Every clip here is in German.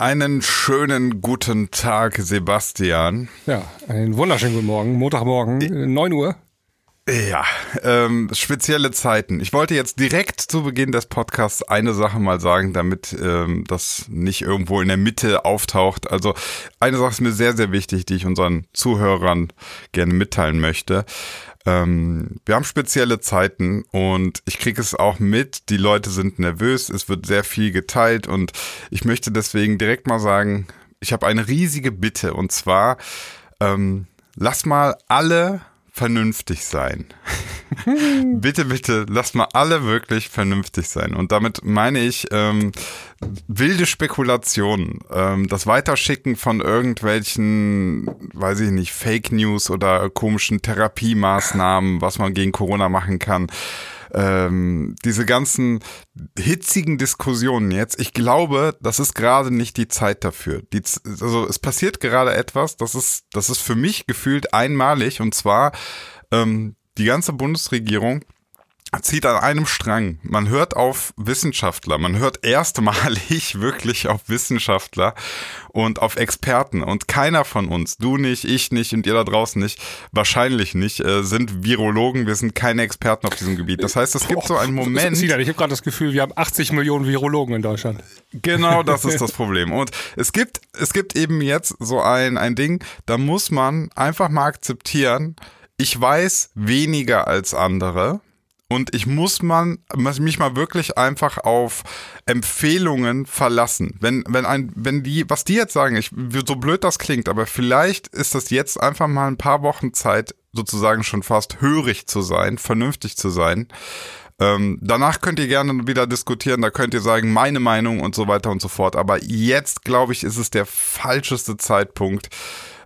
Einen schönen guten Tag, Sebastian. Ja, einen wunderschönen guten Morgen. Montagmorgen, 9 Uhr. Ja, ähm, spezielle Zeiten. Ich wollte jetzt direkt zu Beginn des Podcasts eine Sache mal sagen, damit ähm, das nicht irgendwo in der Mitte auftaucht. Also eine Sache ist mir sehr, sehr wichtig, die ich unseren Zuhörern gerne mitteilen möchte. Ähm, wir haben spezielle Zeiten und ich kriege es auch mit. Die Leute sind nervös, es wird sehr viel geteilt und ich möchte deswegen direkt mal sagen, ich habe eine riesige Bitte und zwar ähm, lass mal alle vernünftig sein. bitte, bitte, lasst mal alle wirklich vernünftig sein. Und damit meine ich ähm, wilde Spekulationen, ähm, das Weiterschicken von irgendwelchen, weiß ich nicht, Fake News oder komischen Therapiemaßnahmen, was man gegen Corona machen kann ähm, diese ganzen hitzigen Diskussionen jetzt, ich glaube, das ist gerade nicht die Zeit dafür. Die, also es passiert gerade etwas, das ist, das ist für mich gefühlt einmalig und zwar ähm, die ganze Bundesregierung zieht an einem Strang. Man hört auf Wissenschaftler, man hört erstmalig wirklich auf Wissenschaftler und auf Experten. Und keiner von uns, du nicht, ich nicht und ihr da draußen nicht, wahrscheinlich nicht, äh, sind Virologen. Wir sind keine Experten auf diesem Gebiet. Das heißt, es gibt so einen Moment. Ich habe gerade das Gefühl, wir haben 80 Millionen Virologen in Deutschland. Genau, das ist das Problem. Und es gibt, es gibt eben jetzt so ein, ein Ding, da muss man einfach mal akzeptieren, ich weiß weniger als andere und ich muss man mich mal wirklich einfach auf Empfehlungen verlassen. Wenn wenn ein wenn die was die jetzt sagen, ich so blöd das klingt, aber vielleicht ist das jetzt einfach mal ein paar Wochen Zeit sozusagen schon fast hörig zu sein, vernünftig zu sein. Ähm, danach könnt ihr gerne wieder diskutieren, da könnt ihr sagen, meine Meinung und so weiter und so fort. Aber jetzt, glaube ich, ist es der falscheste Zeitpunkt,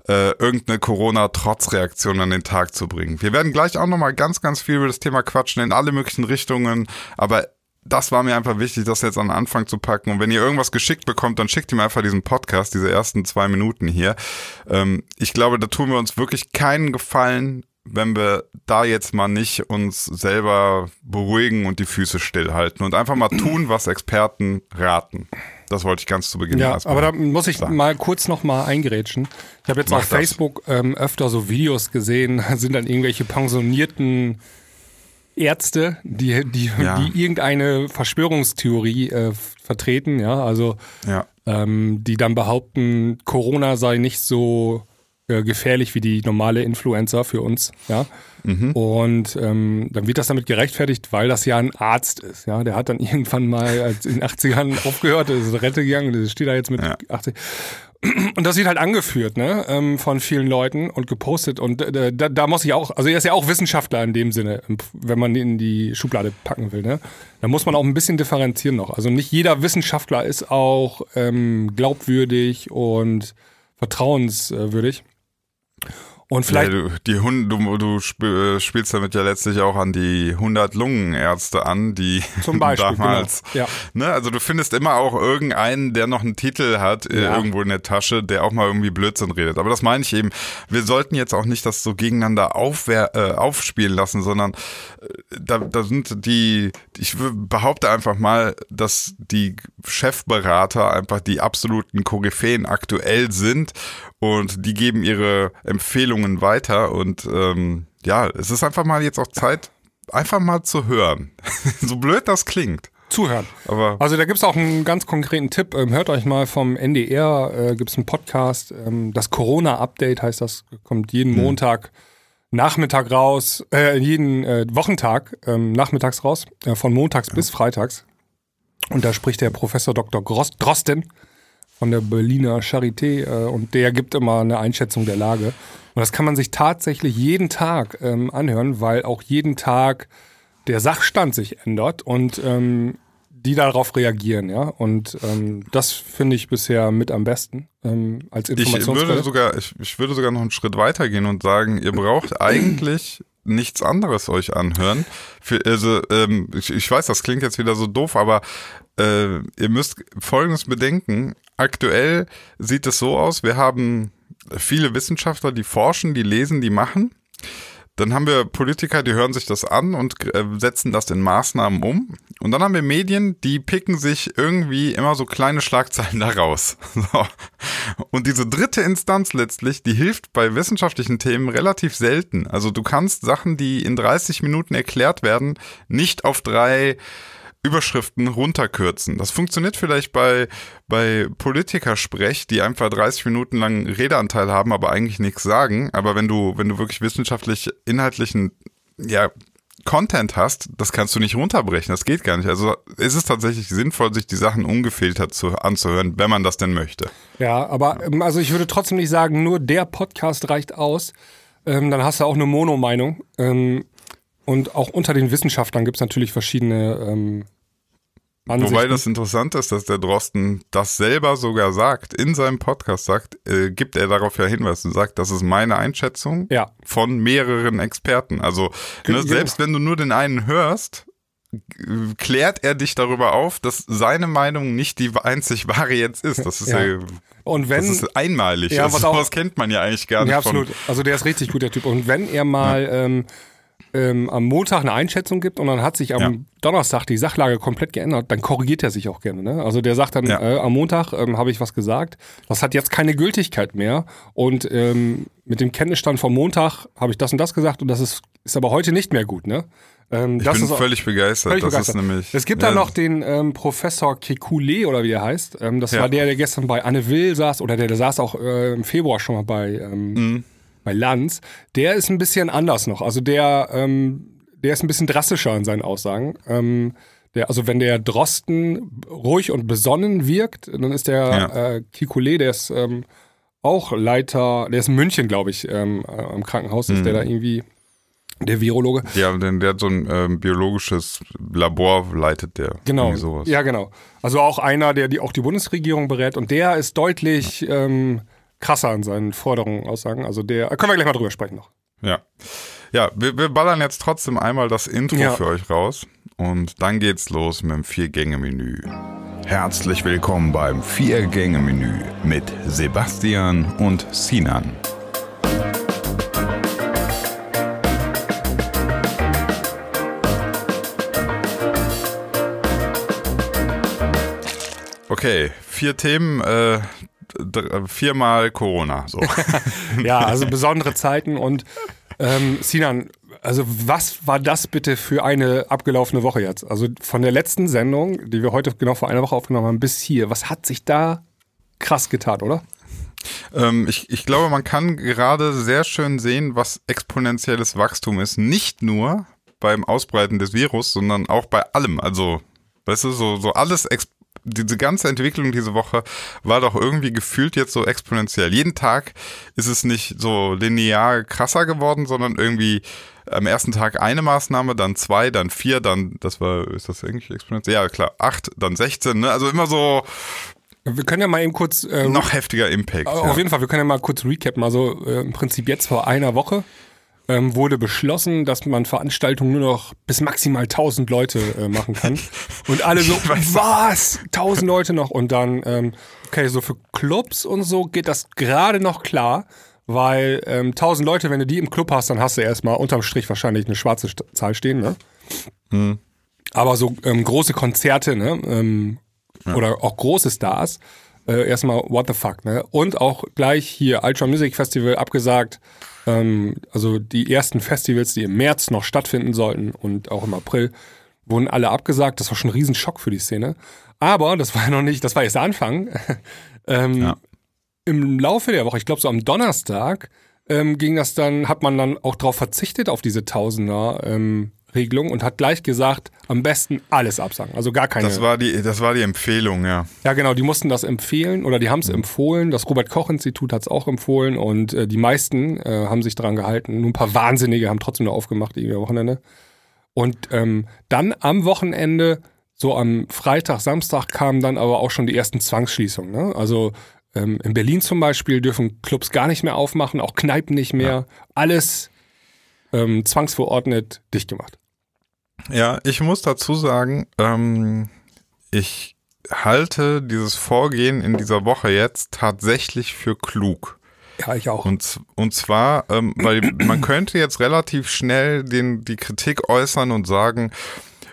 äh, irgendeine Corona-Trotzreaktion an den Tag zu bringen. Wir werden gleich auch nochmal ganz, ganz viel über das Thema quatschen in alle möglichen Richtungen, aber das war mir einfach wichtig, das jetzt an den Anfang zu packen. Und wenn ihr irgendwas geschickt bekommt, dann schickt ihr mir einfach diesen Podcast, diese ersten zwei Minuten hier. Ähm, ich glaube, da tun wir uns wirklich keinen Gefallen, wenn wir da jetzt mal nicht uns selber beruhigen und die Füße stillhalten und einfach mal tun, was Experten raten. Das wollte ich ganz zu Beginn Ja, aber da muss ich sagen. mal kurz noch mal eingerätschen. Ich habe jetzt Mach auf das. Facebook ähm, öfter so Videos gesehen, sind dann irgendwelche pensionierten Ärzte, die, die, ja. die irgendeine Verschwörungstheorie äh, vertreten, ja, also ja. Ähm, die dann behaupten, Corona sei nicht so äh, gefährlich wie die normale Influencer für uns, ja. Mhm. Und ähm, dann wird das damit gerechtfertigt, weil das ja ein Arzt ist, ja. Der hat dann irgendwann mal in den 80ern aufgehört, ist in Rente gegangen, der steht da jetzt mit ja. 80. Und das wird halt angeführt, ne, ähm, von vielen Leuten und gepostet. Und äh, da, da muss ich auch, also er ist ja auch Wissenschaftler in dem Sinne, wenn man ihn in die Schublade packen will, ne. Da muss man auch ein bisschen differenzieren noch. Also nicht jeder Wissenschaftler ist auch ähm, glaubwürdig und vertrauenswürdig. Und vielleicht. Ja, du, die Hund, du, du äh, spielst damit ja letztlich auch an die 100 Lungenärzte an, die Zum Beispiel, genau. damals. Genau. Ja. Ne, also du findest immer auch irgendeinen, der noch einen Titel hat, äh, ja. irgendwo in der Tasche, der auch mal irgendwie Blödsinn redet. Aber das meine ich eben. Wir sollten jetzt auch nicht das so gegeneinander aufwehr, äh, aufspielen lassen, sondern äh, da, da sind die, ich behaupte einfach mal, dass die Chefberater einfach die absoluten Koryphäen aktuell sind und die geben ihre Empfehlungen weiter und ähm, ja, es ist einfach mal jetzt auch Zeit, einfach mal zu hören. so blöd das klingt. Zuhören. Aber also da gibt es auch einen ganz konkreten Tipp. Ähm, hört euch mal vom NDR, äh, gibt es einen Podcast. Ähm, das Corona-Update heißt das, kommt jeden hm. Montag Nachmittag raus, äh, jeden äh, Wochentag ähm, nachmittags raus, äh, von montags ja. bis freitags. Und da spricht der Professor Dr. Gross Drosten von der Berliner Charité äh, und der gibt immer eine Einschätzung der Lage. Und das kann man sich tatsächlich jeden Tag ähm, anhören, weil auch jeden Tag der Sachstand sich ändert und ähm, die darauf reagieren, ja. Und ähm, das finde ich bisher mit am besten ähm, als Informationsquelle. Ich würde sogar, ich, ich würde sogar noch einen Schritt weiter gehen und sagen, ihr braucht eigentlich nichts anderes euch anhören. Für, also, ähm, ich, ich weiß, das klingt jetzt wieder so doof, aber äh, ihr müsst Folgendes bedenken. Aktuell sieht es so aus, wir haben viele Wissenschaftler, die forschen, die lesen, die machen. Dann haben wir Politiker, die hören sich das an und äh, setzen das in Maßnahmen um. Und dann haben wir Medien, die picken sich irgendwie immer so kleine Schlagzeilen daraus. So. Und diese dritte Instanz letztlich, die hilft bei wissenschaftlichen Themen relativ selten. Also du kannst Sachen, die in 30 Minuten erklärt werden, nicht auf drei Überschriften runterkürzen. Das funktioniert vielleicht bei, bei Politikersprech, die einfach 30 Minuten lang Redeanteil haben, aber eigentlich nichts sagen. Aber wenn du, wenn du wirklich wissenschaftlich inhaltlichen, ja, Content hast, das kannst du nicht runterbrechen. Das geht gar nicht. Also ist es tatsächlich sinnvoll, sich die Sachen ungefiltert zu, anzuhören, wenn man das denn möchte. Ja, aber ähm, also ich würde trotzdem nicht sagen, nur der Podcast reicht aus. Ähm, dann hast du auch eine Mono-Meinung. Ähm, und auch unter den Wissenschaftlern gibt es natürlich verschiedene ähm, Ansichten. Wobei das interessant ist, dass der Drosten das selber sogar sagt, in seinem Podcast sagt, äh, gibt er darauf ja Hinweis und sagt, das ist meine Einschätzung ja. von mehreren Experten. Also ne, selbst wenn du nur den einen hörst, klärt er dich darüber auf, dass seine Meinung nicht die einzig wahre jetzt ist. Das ist ja, ja und wenn, das ist einmalig. Ja, also, was auch, kennt man ja eigentlich gar nicht. Ja, absolut. Also der ist richtig gut, der Typ. Und wenn er mal ja. ähm, ähm, am Montag eine Einschätzung gibt und dann hat sich am ja. Donnerstag die Sachlage komplett geändert, dann korrigiert er sich auch gerne. Ne? Also der sagt dann, ja. äh, am Montag ähm, habe ich was gesagt, das hat jetzt keine Gültigkeit mehr und ähm, mit dem Kenntnisstand vom Montag habe ich das und das gesagt und das ist, ist aber heute nicht mehr gut. Ne? Ähm, ich bin völlig begeistert. Völlig das begeistert. ist nämlich. Es gibt ja. da noch den ähm, Professor Kekulé oder wie er heißt. Ähm, das ja. war der, der gestern bei Anne Will saß oder der, der saß auch äh, im Februar schon mal bei ähm, mhm bei Lanz, der ist ein bisschen anders noch. Also der, ähm, der ist ein bisschen drastischer in seinen Aussagen. Ähm, der, also wenn der Drosten ruhig und besonnen wirkt, dann ist der ja. äh, Kikule, der ist ähm, auch Leiter, der ist in München, glaube ich, ähm, äh, im Krankenhaus, ist der mhm. da irgendwie der Virologe. Ja, denn der hat so ein ähm, biologisches Labor leitet der. Genau. Sowas. Ja, genau. Also auch einer, der die, auch die Bundesregierung berät und der ist deutlich ja. ähm, krasser an seinen Forderungen, Aussagen. Also der, können wir gleich mal drüber sprechen noch. Ja. Ja, wir, wir ballern jetzt trotzdem einmal das Intro ja. für euch raus und dann geht's los mit dem Vier-Gänge-Menü. Herzlich willkommen beim Vier-Gänge-Menü mit Sebastian und Sinan. Okay, vier Themen. Äh, viermal Corona. So. ja, also besondere Zeiten und ähm, Sinan, also was war das bitte für eine abgelaufene Woche jetzt? Also von der letzten Sendung, die wir heute genau vor einer Woche aufgenommen haben, bis hier, was hat sich da krass getan, oder? Ähm, ich, ich glaube, man kann gerade sehr schön sehen, was exponentielles Wachstum ist. Nicht nur beim Ausbreiten des Virus, sondern auch bei allem. Also, weißt du, so, so alles exponentiell diese ganze Entwicklung diese Woche war doch irgendwie gefühlt jetzt so exponentiell. Jeden Tag ist es nicht so linear krasser geworden, sondern irgendwie am ersten Tag eine Maßnahme, dann zwei, dann vier, dann, das war, ist das eigentlich exponentiell? Ja, klar, acht, dann 16, ne? Also immer so. Wir können ja mal eben kurz. Äh, noch heftiger Impact. Auf ja. jeden Fall, wir können ja mal kurz recappen. Also äh, im Prinzip jetzt vor einer Woche ähm, wurde beschlossen, dass man Veranstaltungen nur noch bis maximal 1000 Leute äh, machen kann. Und alle so, was? 1000 Leute noch? Und dann, ähm, okay, so für Clubs und so geht das gerade noch klar, weil ähm, 1000 Leute, wenn du die im Club hast, dann hast du erstmal unterm Strich wahrscheinlich eine schwarze Zahl stehen, ne? Hm. Aber so ähm, große Konzerte, ne? Ähm, ja. Oder auch große Stars, äh, erstmal what the fuck, ne? Und auch gleich hier Ultra Music Festival abgesagt, ähm, also die ersten Festivals, die im März noch stattfinden sollten und auch im April, wurden alle abgesagt. Das war schon ein Riesenschock für die Szene. Aber das war ja noch nicht, das war erst der Anfang. ähm, ja. Im Laufe der Woche, ich glaube so am Donnerstag, ähm, ging das dann, hat man dann auch darauf verzichtet, auf diese Tausender ähm, Regelung und hat gleich gesagt, am besten alles absagen. Also gar keine. Das war die, das war die Empfehlung, ja. Ja, genau, die mussten das empfehlen oder die haben es mhm. empfohlen. Das Robert-Koch-Institut hat es auch empfohlen und äh, die meisten äh, haben sich daran gehalten. Nur ein paar Wahnsinnige haben trotzdem nur aufgemacht, irgendwie am Wochenende. Und ähm, dann am Wochenende, so am Freitag, Samstag, kamen dann aber auch schon die ersten Zwangsschließungen. Ne? Also ähm, in Berlin zum Beispiel dürfen Clubs gar nicht mehr aufmachen, auch Kneipen nicht mehr. Ja. Alles ähm, zwangsverordnet dicht gemacht. Ja, ich muss dazu sagen, ähm, ich halte dieses Vorgehen in dieser Woche jetzt tatsächlich für klug. Ja, ich auch. Und, und zwar, ähm, weil man könnte jetzt relativ schnell den, die Kritik äußern und sagen,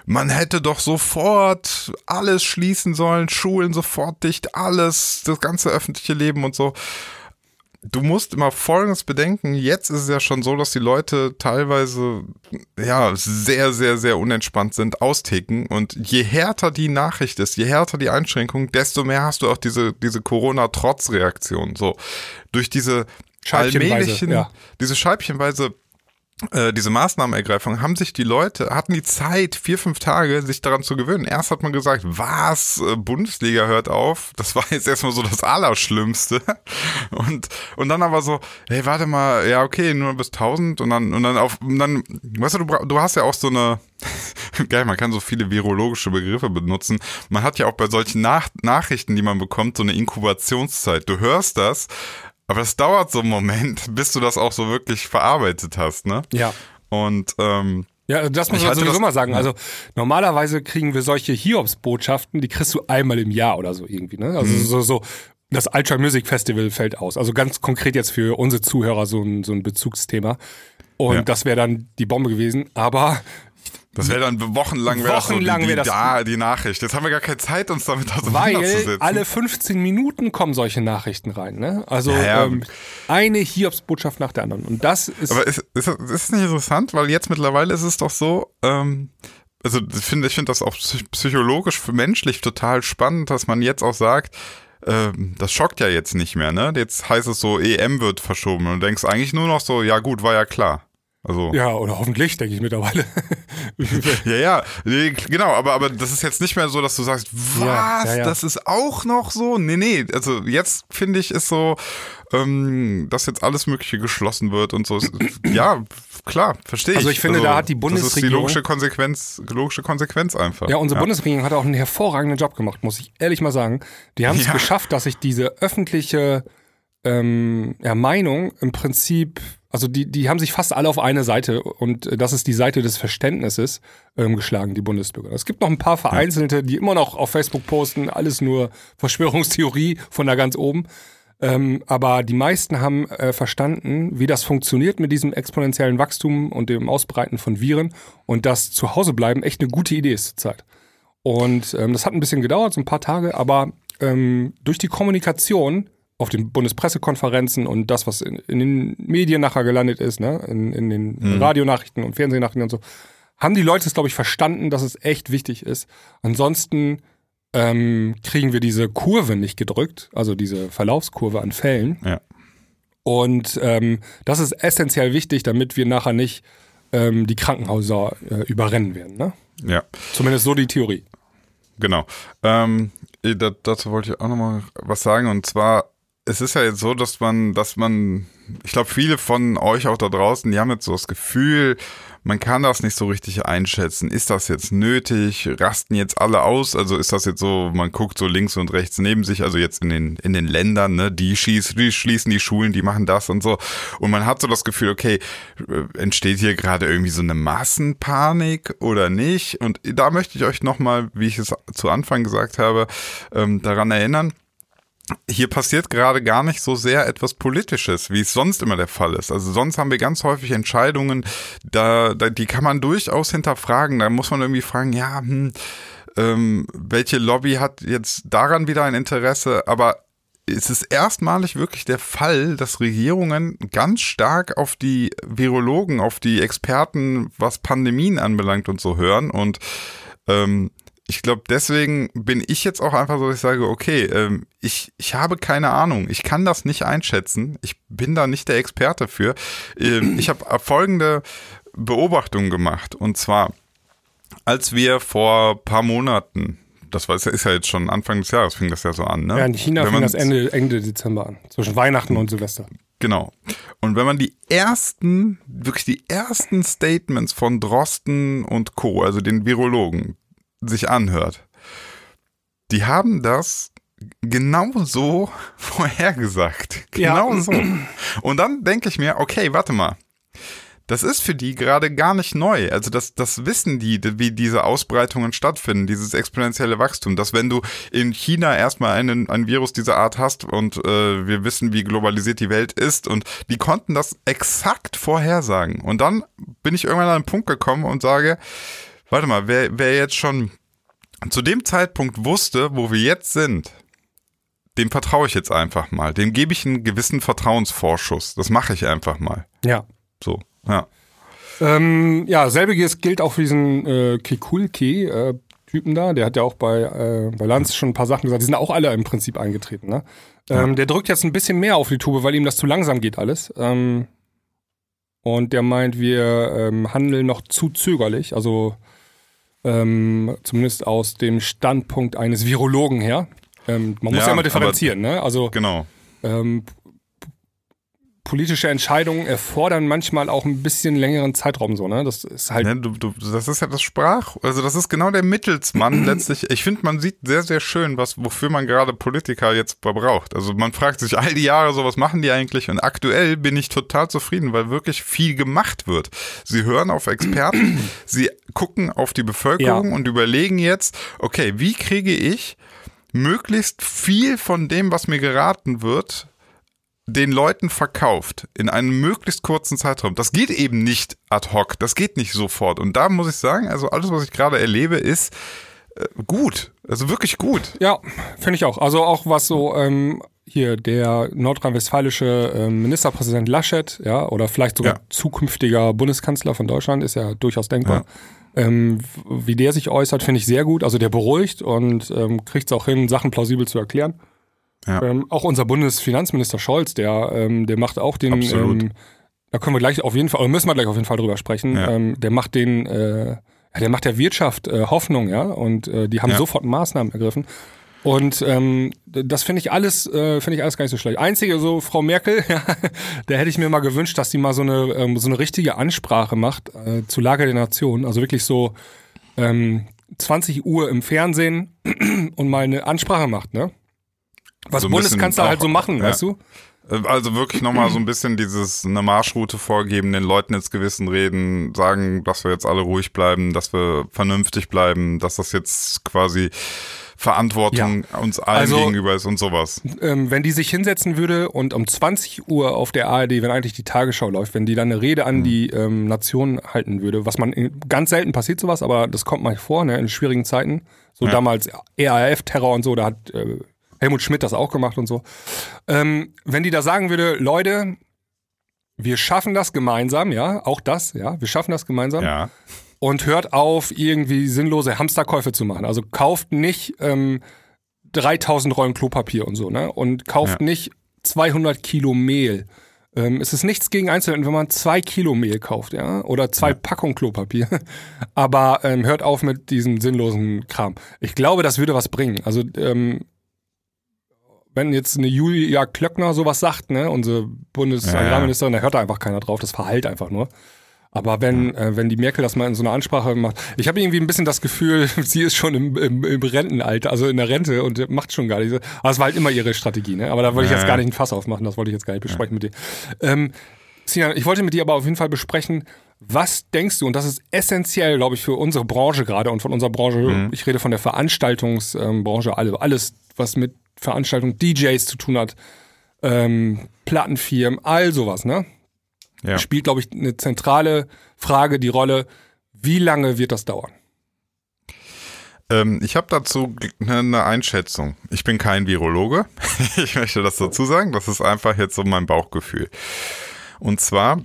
man hätte doch sofort alles schließen sollen, Schulen sofort dicht, alles, das ganze öffentliche Leben und so du musst immer Folgendes bedenken. Jetzt ist es ja schon so, dass die Leute teilweise ja sehr, sehr, sehr unentspannt sind, austicken. Und je härter die Nachricht ist, je härter die Einschränkung, desto mehr hast du auch diese, diese Corona-Trotzreaktion. So durch diese allmählichen, ja. diese scheibchenweise äh, diese Maßnahmenergreifung haben sich die Leute, hatten die Zeit, vier, fünf Tage, sich daran zu gewöhnen. Erst hat man gesagt, was, äh, Bundesliga hört auf. Das war jetzt erstmal so das Allerschlimmste. Und, und dann aber so, hey, warte mal, ja, okay, nur bis 1000 und dann, und dann auf, und dann, weißt du, du, du hast ja auch so eine, geil, man kann so viele virologische Begriffe benutzen. Man hat ja auch bei solchen Nach Nachrichten, die man bekommt, so eine Inkubationszeit. Du hörst das, aber es dauert so einen Moment, bis du das auch so wirklich verarbeitet hast, ne? Ja. Und ähm, ja, das muss man sowieso mal sagen. Also normalerweise kriegen wir solche Hiobs-Botschaften, die kriegst du einmal im Jahr oder so irgendwie. Ne? Also mhm. so, so das Ultra Music Festival fällt aus. Also ganz konkret jetzt für unsere Zuhörer so ein, so ein Bezugsthema. Und ja. das wäre dann die Bombe gewesen. Aber das wäre dann wochenlang, wär wochenlang so die, die, da, die Nachricht. Jetzt haben wir gar keine Zeit, uns damit auseinanderzusetzen. Weil alle 15 Minuten kommen solche Nachrichten rein. Ne? Also ja, ja. Ähm, eine Hiobsbotschaft nach der anderen. Und das ist. Aber ist, ist, ist das nicht interessant? Weil jetzt mittlerweile ist es doch so, ähm, also ich finde ich finde das auch psychologisch, menschlich total spannend, dass man jetzt auch sagt, ähm, das schockt ja jetzt nicht mehr, ne? Jetzt heißt es so, EM wird verschoben und du denkst eigentlich nur noch so, ja gut, war ja klar. Also ja, oder hoffentlich, denke ich mittlerweile. ja, ja, genau, aber, aber das ist jetzt nicht mehr so, dass du sagst, was, ja, ja, ja. das ist auch noch so? Nee, nee, also jetzt finde ich ist so, ähm, dass jetzt alles Mögliche geschlossen wird und so. ja, klar, verstehe ich. Also ich finde, also, da hat die Bundesregierung... Das ist die logische Konsequenz, logische Konsequenz einfach. Ja, unsere Bundesregierung hat auch einen hervorragenden Job gemacht, muss ich ehrlich mal sagen. Die haben es geschafft, dass sich diese öffentliche ähm, Meinung im Prinzip also die, die haben sich fast alle auf eine Seite und äh, das ist die Seite des Verständnisses ähm, geschlagen, die Bundesbürger. Es gibt noch ein paar Vereinzelte, die immer noch auf Facebook posten, alles nur Verschwörungstheorie von da ganz oben. Ähm, aber die meisten haben äh, verstanden, wie das funktioniert mit diesem exponentiellen Wachstum und dem Ausbreiten von Viren und dass zu Hause bleiben echt eine gute Idee ist zurzeit. Und ähm, das hat ein bisschen gedauert, so ein paar Tage, aber ähm, durch die Kommunikation auf den Bundespressekonferenzen und das, was in, in, den Medien nachher gelandet ist, ne, in, in den mhm. Radionachrichten und Fernsehnachrichten und so, haben die Leute es, glaube ich, verstanden, dass es echt wichtig ist. Ansonsten ähm, kriegen wir diese Kurve nicht gedrückt, also diese Verlaufskurve an Fällen. Ja. Und ähm, das ist essentiell wichtig, damit wir nachher nicht ähm, die Krankenhäuser äh, überrennen werden. Ne? Ja. Zumindest so die Theorie. Genau. Ähm, dazu wollte ich auch nochmal was sagen. Und zwar es ist ja jetzt so, dass man, dass man, ich glaube, viele von euch auch da draußen, die haben jetzt so das Gefühl, man kann das nicht so richtig einschätzen. Ist das jetzt nötig? Rasten jetzt alle aus? Also ist das jetzt so, man guckt so links und rechts neben sich, also jetzt in den, in den Ländern, ne, die schießen, die schließen die Schulen, die machen das und so. Und man hat so das Gefühl, okay, äh, entsteht hier gerade irgendwie so eine Massenpanik oder nicht? Und da möchte ich euch nochmal, wie ich es zu Anfang gesagt habe, ähm, daran erinnern hier passiert gerade gar nicht so sehr etwas Politisches, wie es sonst immer der Fall ist. Also sonst haben wir ganz häufig Entscheidungen, da, da die kann man durchaus hinterfragen. Da muss man irgendwie fragen, ja, hm, ähm, welche Lobby hat jetzt daran wieder ein Interesse? Aber es ist erstmalig wirklich der Fall, dass Regierungen ganz stark auf die Virologen, auf die Experten, was Pandemien anbelangt und so hören und ähm, ich glaube, deswegen bin ich jetzt auch einfach so, dass ich sage, okay, ähm, ich, ich habe keine Ahnung, ich kann das nicht einschätzen, ich bin da nicht der Experte für. Ähm, ich habe folgende Beobachtung gemacht und zwar, als wir vor paar Monaten das war, ist ja jetzt schon Anfang des Jahres, fing das ja so an. Ne? Ja, in China fing das Ende, Ende Dezember an, zwischen Weihnachten und Silvester. Genau. Und wenn man die ersten, wirklich die ersten Statements von Drosten und Co., also den Virologen, sich anhört, die haben das genau so vorhergesagt. Genau ja. so. Und dann denke ich mir, okay, warte mal. das ist für die gerade gar nicht neu. Also das, das wissen die, wie diese Ausbreitungen stattfinden, dieses exponentielle Wachstum. Dass wenn du in China erstmal einen, ein Virus dieser Art hast und äh, wir wissen, wie globalisiert die Welt ist und die konnten das exakt vorhersagen. Und dann bin ich irgendwann an einen Punkt gekommen und sage, warte mal, wer, wer jetzt schon zu dem Zeitpunkt wusste, wo wir jetzt sind, dem vertraue ich jetzt einfach mal. Dem gebe ich einen gewissen Vertrauensvorschuss. Das mache ich einfach mal. Ja. So, ja. Ähm, ja, selbiges gilt auch für diesen äh, Kikulki. Äh, Typen da, der hat ja auch bei, äh, bei Lanz schon ein paar Sachen gesagt, die sind auch alle im Prinzip eingetreten. Ne? Ähm, ja. Der drückt jetzt ein bisschen mehr auf die Tube, weil ihm das zu langsam geht alles. Ähm, und der meint, wir ähm, handeln noch zu zögerlich, also ähm, zumindest aus dem Standpunkt eines Virologen her. Ähm, man muss ja, ja immer differenzieren, ne? Also genau. Ähm, politische Entscheidungen erfordern manchmal auch ein bisschen längeren Zeitraum so, ne? Das ist halt. Ne, du, du, das ist ja das Sprach, also das ist genau der Mittelsmann letztlich. Ich finde, man sieht sehr, sehr schön, was, wofür man gerade Politiker jetzt braucht. Also man fragt sich all die Jahre so, was machen die eigentlich? Und aktuell bin ich total zufrieden, weil wirklich viel gemacht wird. Sie hören auf Experten, sie gucken auf die Bevölkerung ja. und überlegen jetzt, okay, wie kriege ich möglichst viel von dem, was mir geraten wird, den Leuten verkauft in einem möglichst kurzen Zeitraum. Das geht eben nicht ad hoc, das geht nicht sofort. Und da muss ich sagen, also alles, was ich gerade erlebe, ist äh, gut. Also wirklich gut. Ja, finde ich auch. Also auch was so ähm, hier der nordrhein-westfälische äh, Ministerpräsident Laschet, ja, oder vielleicht sogar ja. zukünftiger Bundeskanzler von Deutschland, ist ja durchaus denkbar. Ja. Ähm, wie der sich äußert, finde ich sehr gut. Also der beruhigt und ähm, kriegt es auch hin, Sachen plausibel zu erklären. Ja. Ähm, auch unser Bundesfinanzminister Scholz, der, ähm, der macht auch den, ähm, da können wir gleich auf jeden Fall, oder müssen wir gleich auf jeden Fall drüber sprechen, ja. ähm, der macht den, äh, der macht der Wirtschaft äh, Hoffnung, ja, und äh, die haben ja. sofort Maßnahmen ergriffen. Und ähm, das finde ich alles, äh, finde ich alles gar nicht so schlecht. Einzige, so Frau Merkel, ja, da hätte ich mir mal gewünscht, dass sie mal so eine ähm, so eine richtige Ansprache macht äh, zu Lage der Nation. Also wirklich so ähm, 20 Uhr im Fernsehen und mal eine Ansprache macht, ne? Was so Bundeskanzler auch, halt so machen, ja. weißt du? Äh, also wirklich nochmal so ein bisschen dieses eine Marschroute vorgeben, den Leuten ins Gewissen reden, sagen, dass wir jetzt alle ruhig bleiben, dass wir vernünftig bleiben, dass das jetzt quasi Verantwortung ja. uns allen also, gegenüber ist und sowas. Ähm, wenn die sich hinsetzen würde und um 20 Uhr auf der ARD, wenn eigentlich die Tagesschau läuft, wenn die dann eine Rede an mhm. die ähm, Nation halten würde, was man ganz selten passiert sowas, aber das kommt mal vor, ne, in schwierigen Zeiten. So ja. damals ERF-Terror und so, da hat äh, Helmut Schmidt das auch gemacht und so. Ähm, wenn die da sagen würde, Leute, wir schaffen das gemeinsam, ja, auch das, ja, wir schaffen das gemeinsam. Ja. Und hört auf, irgendwie sinnlose Hamsterkäufe zu machen. Also kauft nicht ähm, 3000 Rollen Klopapier und so, ne? Und kauft ja. nicht 200 Kilo Mehl. Ähm, es ist nichts gegen Einzelnen, wenn man zwei Kilo Mehl kauft, ja, oder zwei ja. Packungen Klopapier. Aber ähm, hört auf mit diesem sinnlosen Kram. Ich glaube, das würde was bringen. Also ähm, wenn jetzt eine Julia Klöckner sowas sagt, ne, unsere Bundesagrarministerin, ja. da hört da einfach keiner drauf, das verheilt einfach nur. Aber wenn, äh, wenn die Merkel das mal in so einer Ansprache macht, ich habe irgendwie ein bisschen das Gefühl, sie ist schon im, im, im Rentenalter, also in der Rente und macht schon gar nicht so. Aber es war halt immer ihre Strategie, ne? Aber da wollte ich jetzt gar nicht ein Fass aufmachen, das wollte ich jetzt gar nicht besprechen mit dir. Ähm, Sinan, ich wollte mit dir aber auf jeden Fall besprechen, was denkst du, und das ist essentiell, glaube ich, für unsere Branche gerade und von unserer Branche, mhm. ich rede von der Veranstaltungsbranche, alles, was mit Veranstaltung DJs zu tun hat, ähm, Plattenfirmen, all sowas, ne? Ja. Spielt, glaube ich, eine zentrale Frage die Rolle, wie lange wird das dauern? Ähm, ich habe dazu eine Einschätzung. Ich bin kein Virologe. ich möchte das dazu sagen. Das ist einfach jetzt so mein Bauchgefühl. Und zwar,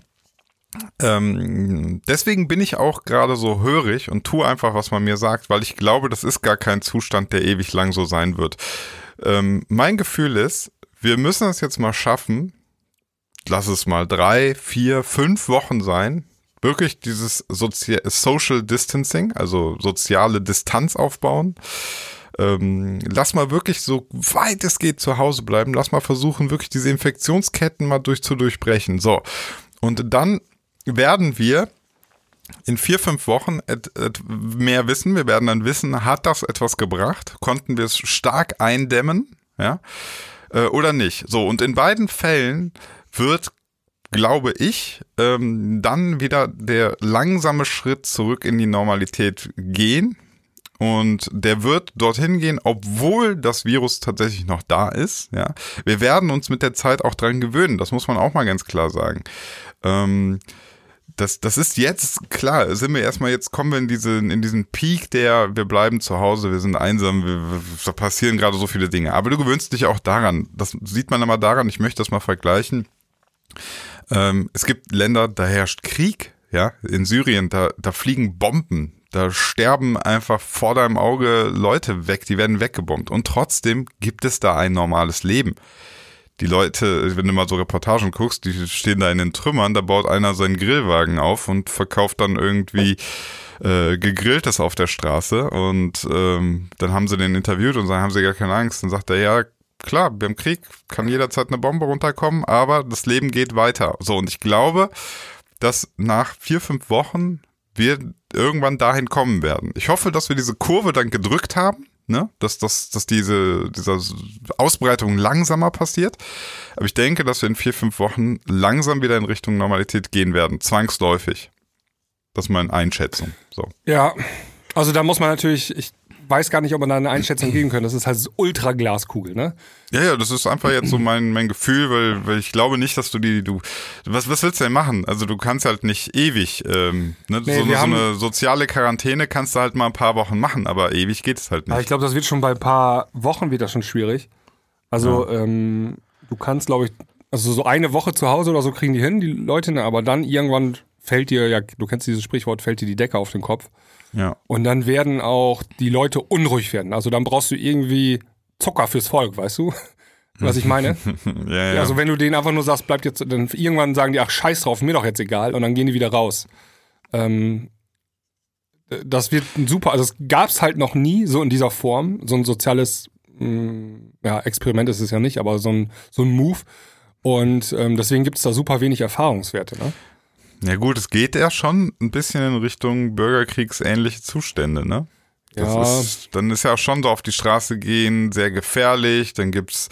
ähm, deswegen bin ich auch gerade so hörig und tue einfach, was man mir sagt, weil ich glaube, das ist gar kein Zustand, der ewig lang so sein wird. Ähm, mein Gefühl ist, wir müssen es jetzt mal schaffen, lass es mal drei, vier, fünf Wochen sein, wirklich dieses Sozi Social Distancing, also soziale Distanz aufbauen. Ähm, lass mal wirklich so weit es geht zu Hause bleiben. Lass mal versuchen, wirklich diese Infektionsketten mal durch zu durchbrechen. So. Und dann werden wir in vier, fünf Wochen mehr wissen. Wir werden dann wissen, hat das etwas gebracht? Konnten wir es stark eindämmen? Ja? Äh, oder nicht? So, und in beiden Fällen wird glaube ich, ähm, dann wieder der langsame Schritt zurück in die Normalität gehen. Und der wird dorthin gehen, obwohl das Virus tatsächlich noch da ist. Ja, wir werden uns mit der Zeit auch dran gewöhnen. Das muss man auch mal ganz klar sagen. Ähm, das, das ist jetzt klar, sind wir erstmal jetzt, kommen wir in diesen, in diesen Peak der, wir bleiben zu Hause, wir sind einsam, wir, wir, passieren gerade so viele Dinge. Aber du gewöhnst dich auch daran. Das sieht man immer daran, ich möchte das mal vergleichen. Ähm, es gibt Länder, da herrscht Krieg, ja, in Syrien, da, da fliegen Bomben, da sterben einfach vor deinem Auge Leute weg, die werden weggebombt. Und trotzdem gibt es da ein normales Leben die Leute, wenn du mal so Reportagen guckst, die stehen da in den Trümmern, da baut einer seinen Grillwagen auf und verkauft dann irgendwie äh, gegrilltes auf der Straße und ähm, dann haben sie den interviewt und sagen, haben sie gar keine Angst. Dann sagt er, ja, klar, beim Krieg kann jederzeit eine Bombe runterkommen, aber das Leben geht weiter. So, und ich glaube, dass nach vier, fünf Wochen wir irgendwann dahin kommen werden. Ich hoffe, dass wir diese Kurve dann gedrückt haben ne? dass, dass, dass diese, diese Ausbreitung langsamer passiert. Aber ich denke, dass wir in vier, fünf Wochen langsam wieder in Richtung Normalität gehen werden, zwangsläufig. Das ist meine Einschätzung. So. Ja, also da muss man natürlich, ich weiß gar nicht, ob man da eine Einschätzung geben kann. Das ist halt ultra Glaskugel, ne? Ja, ja, das ist einfach jetzt so mein, mein Gefühl, weil, weil ich glaube nicht, dass du die, du, was, was willst du denn machen? Also du kannst halt nicht ewig, ähm, ne? Nee, so, so eine soziale Quarantäne kannst du halt mal ein paar Wochen machen, aber ewig geht es halt nicht. ich glaube, das wird schon bei ein paar Wochen wieder schon schwierig. Also ja. ähm, du kannst, glaube ich, also so eine Woche zu Hause oder so kriegen die hin, die Leute, ne? aber dann irgendwann fällt dir, ja, du kennst dieses Sprichwort, fällt dir die Decke auf den Kopf. Ja. Und dann werden auch die Leute unruhig werden. Also dann brauchst du irgendwie Zucker fürs Volk, weißt du? Was ich meine? ja, ja. Also wenn du denen einfach nur sagst, bleibt jetzt, dann irgendwann sagen die, ach scheiß drauf, mir doch jetzt egal, und dann gehen die wieder raus. Ähm, das wird ein super, also es gab es halt noch nie so in dieser Form, so ein soziales, mh, mm, ja, Experiment ist es ja nicht, aber so ein, so ein Move. Und ähm, deswegen gibt es da super wenig Erfahrungswerte. Ne? Ja gut, es geht ja schon ein bisschen in Richtung bürgerkriegsähnliche Zustände, ne? Das ja. Ist, dann ist ja auch schon so auf die Straße gehen sehr gefährlich. Dann gibt's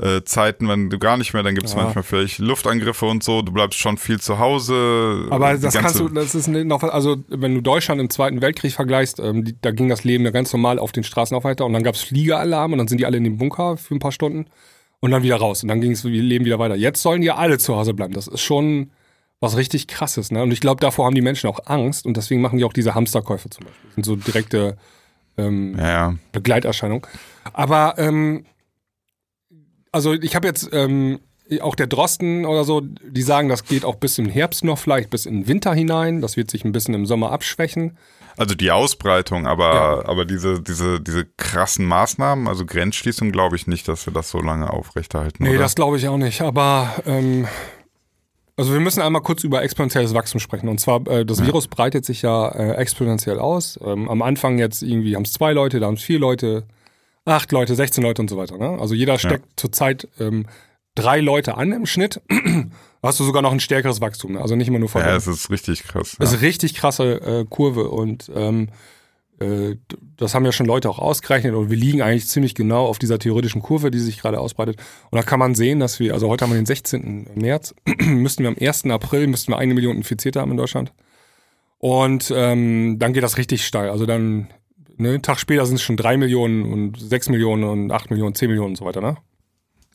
äh, Zeiten, wenn du gar nicht mehr, dann gibt's ja. manchmal vielleicht Luftangriffe und so. Du bleibst schon viel zu Hause. Aber das kannst du, das ist noch, also wenn du Deutschland im Zweiten Weltkrieg vergleichst, ähm, die, da ging das Leben ja ganz normal auf den Straßen auch weiter und dann gab's Fliegeralarm und dann sind die alle in den Bunker für ein paar Stunden und dann wieder raus und dann ging das Leben wieder weiter. Jetzt sollen die alle zu Hause bleiben. Das ist schon was richtig krasses. Ne? Und ich glaube, davor haben die Menschen auch Angst und deswegen machen die auch diese Hamsterkäufe zum Beispiel. Das sind so direkte ähm, ja. Begleiterscheinungen. Aber ähm, also ich habe jetzt ähm, auch der Drosten oder so, die sagen, das geht auch bis im Herbst noch, vielleicht bis in den Winter hinein. Das wird sich ein bisschen im Sommer abschwächen. Also die Ausbreitung, aber, ja. aber diese, diese, diese krassen Maßnahmen, also Grenzschließung, glaube ich nicht, dass wir das so lange aufrechterhalten. Nee, oder? das glaube ich auch nicht. Aber ähm, also wir müssen einmal kurz über exponentielles Wachstum sprechen. Und zwar, äh, das Virus breitet sich ja äh, exponentiell aus. Ähm, am Anfang jetzt irgendwie haben es zwei Leute, da haben es vier Leute, acht Leute, 16 Leute und so weiter. Ne? Also jeder steckt ja. zurzeit ähm, drei Leute an im Schnitt. hast du sogar noch ein stärkeres Wachstum. Ne? Also nicht immer nur von. Ja, es ist richtig krass. Ja. Das ist richtig krasse äh, Kurve und ähm, äh, das haben ja schon Leute auch ausgerechnet und wir liegen eigentlich ziemlich genau auf dieser theoretischen Kurve, die sich gerade ausbreitet. Und da kann man sehen, dass wir, also heute haben wir den 16. März, müssten wir am 1. April, müssten wir eine Million Infizierte haben in Deutschland. Und ähm, dann geht das richtig steil. Also dann, ne, einen Tag später sind es schon drei Millionen und sechs Millionen und acht Millionen, zehn Millionen und so weiter, ne?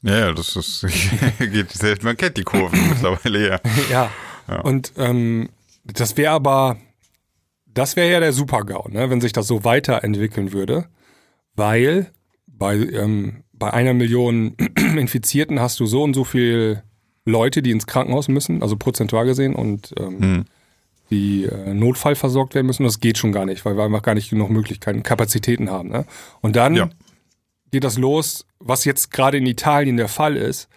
Ja, das ist, geht, man kennt die Kurven mittlerweile, ja. ja. ja. Und ähm, das wäre aber, das wäre ja der Super-GAU, ne, wenn sich das so weiterentwickeln würde, weil bei, ähm, bei einer Million Infizierten hast du so und so viel Leute, die ins Krankenhaus müssen, also prozentual gesehen, und ähm, hm. die äh, Notfall versorgt werden müssen. Das geht schon gar nicht, weil wir einfach gar nicht genug Möglichkeiten, Kapazitäten haben. Ne? Und dann ja. geht das los, was jetzt gerade in Italien der Fall ist,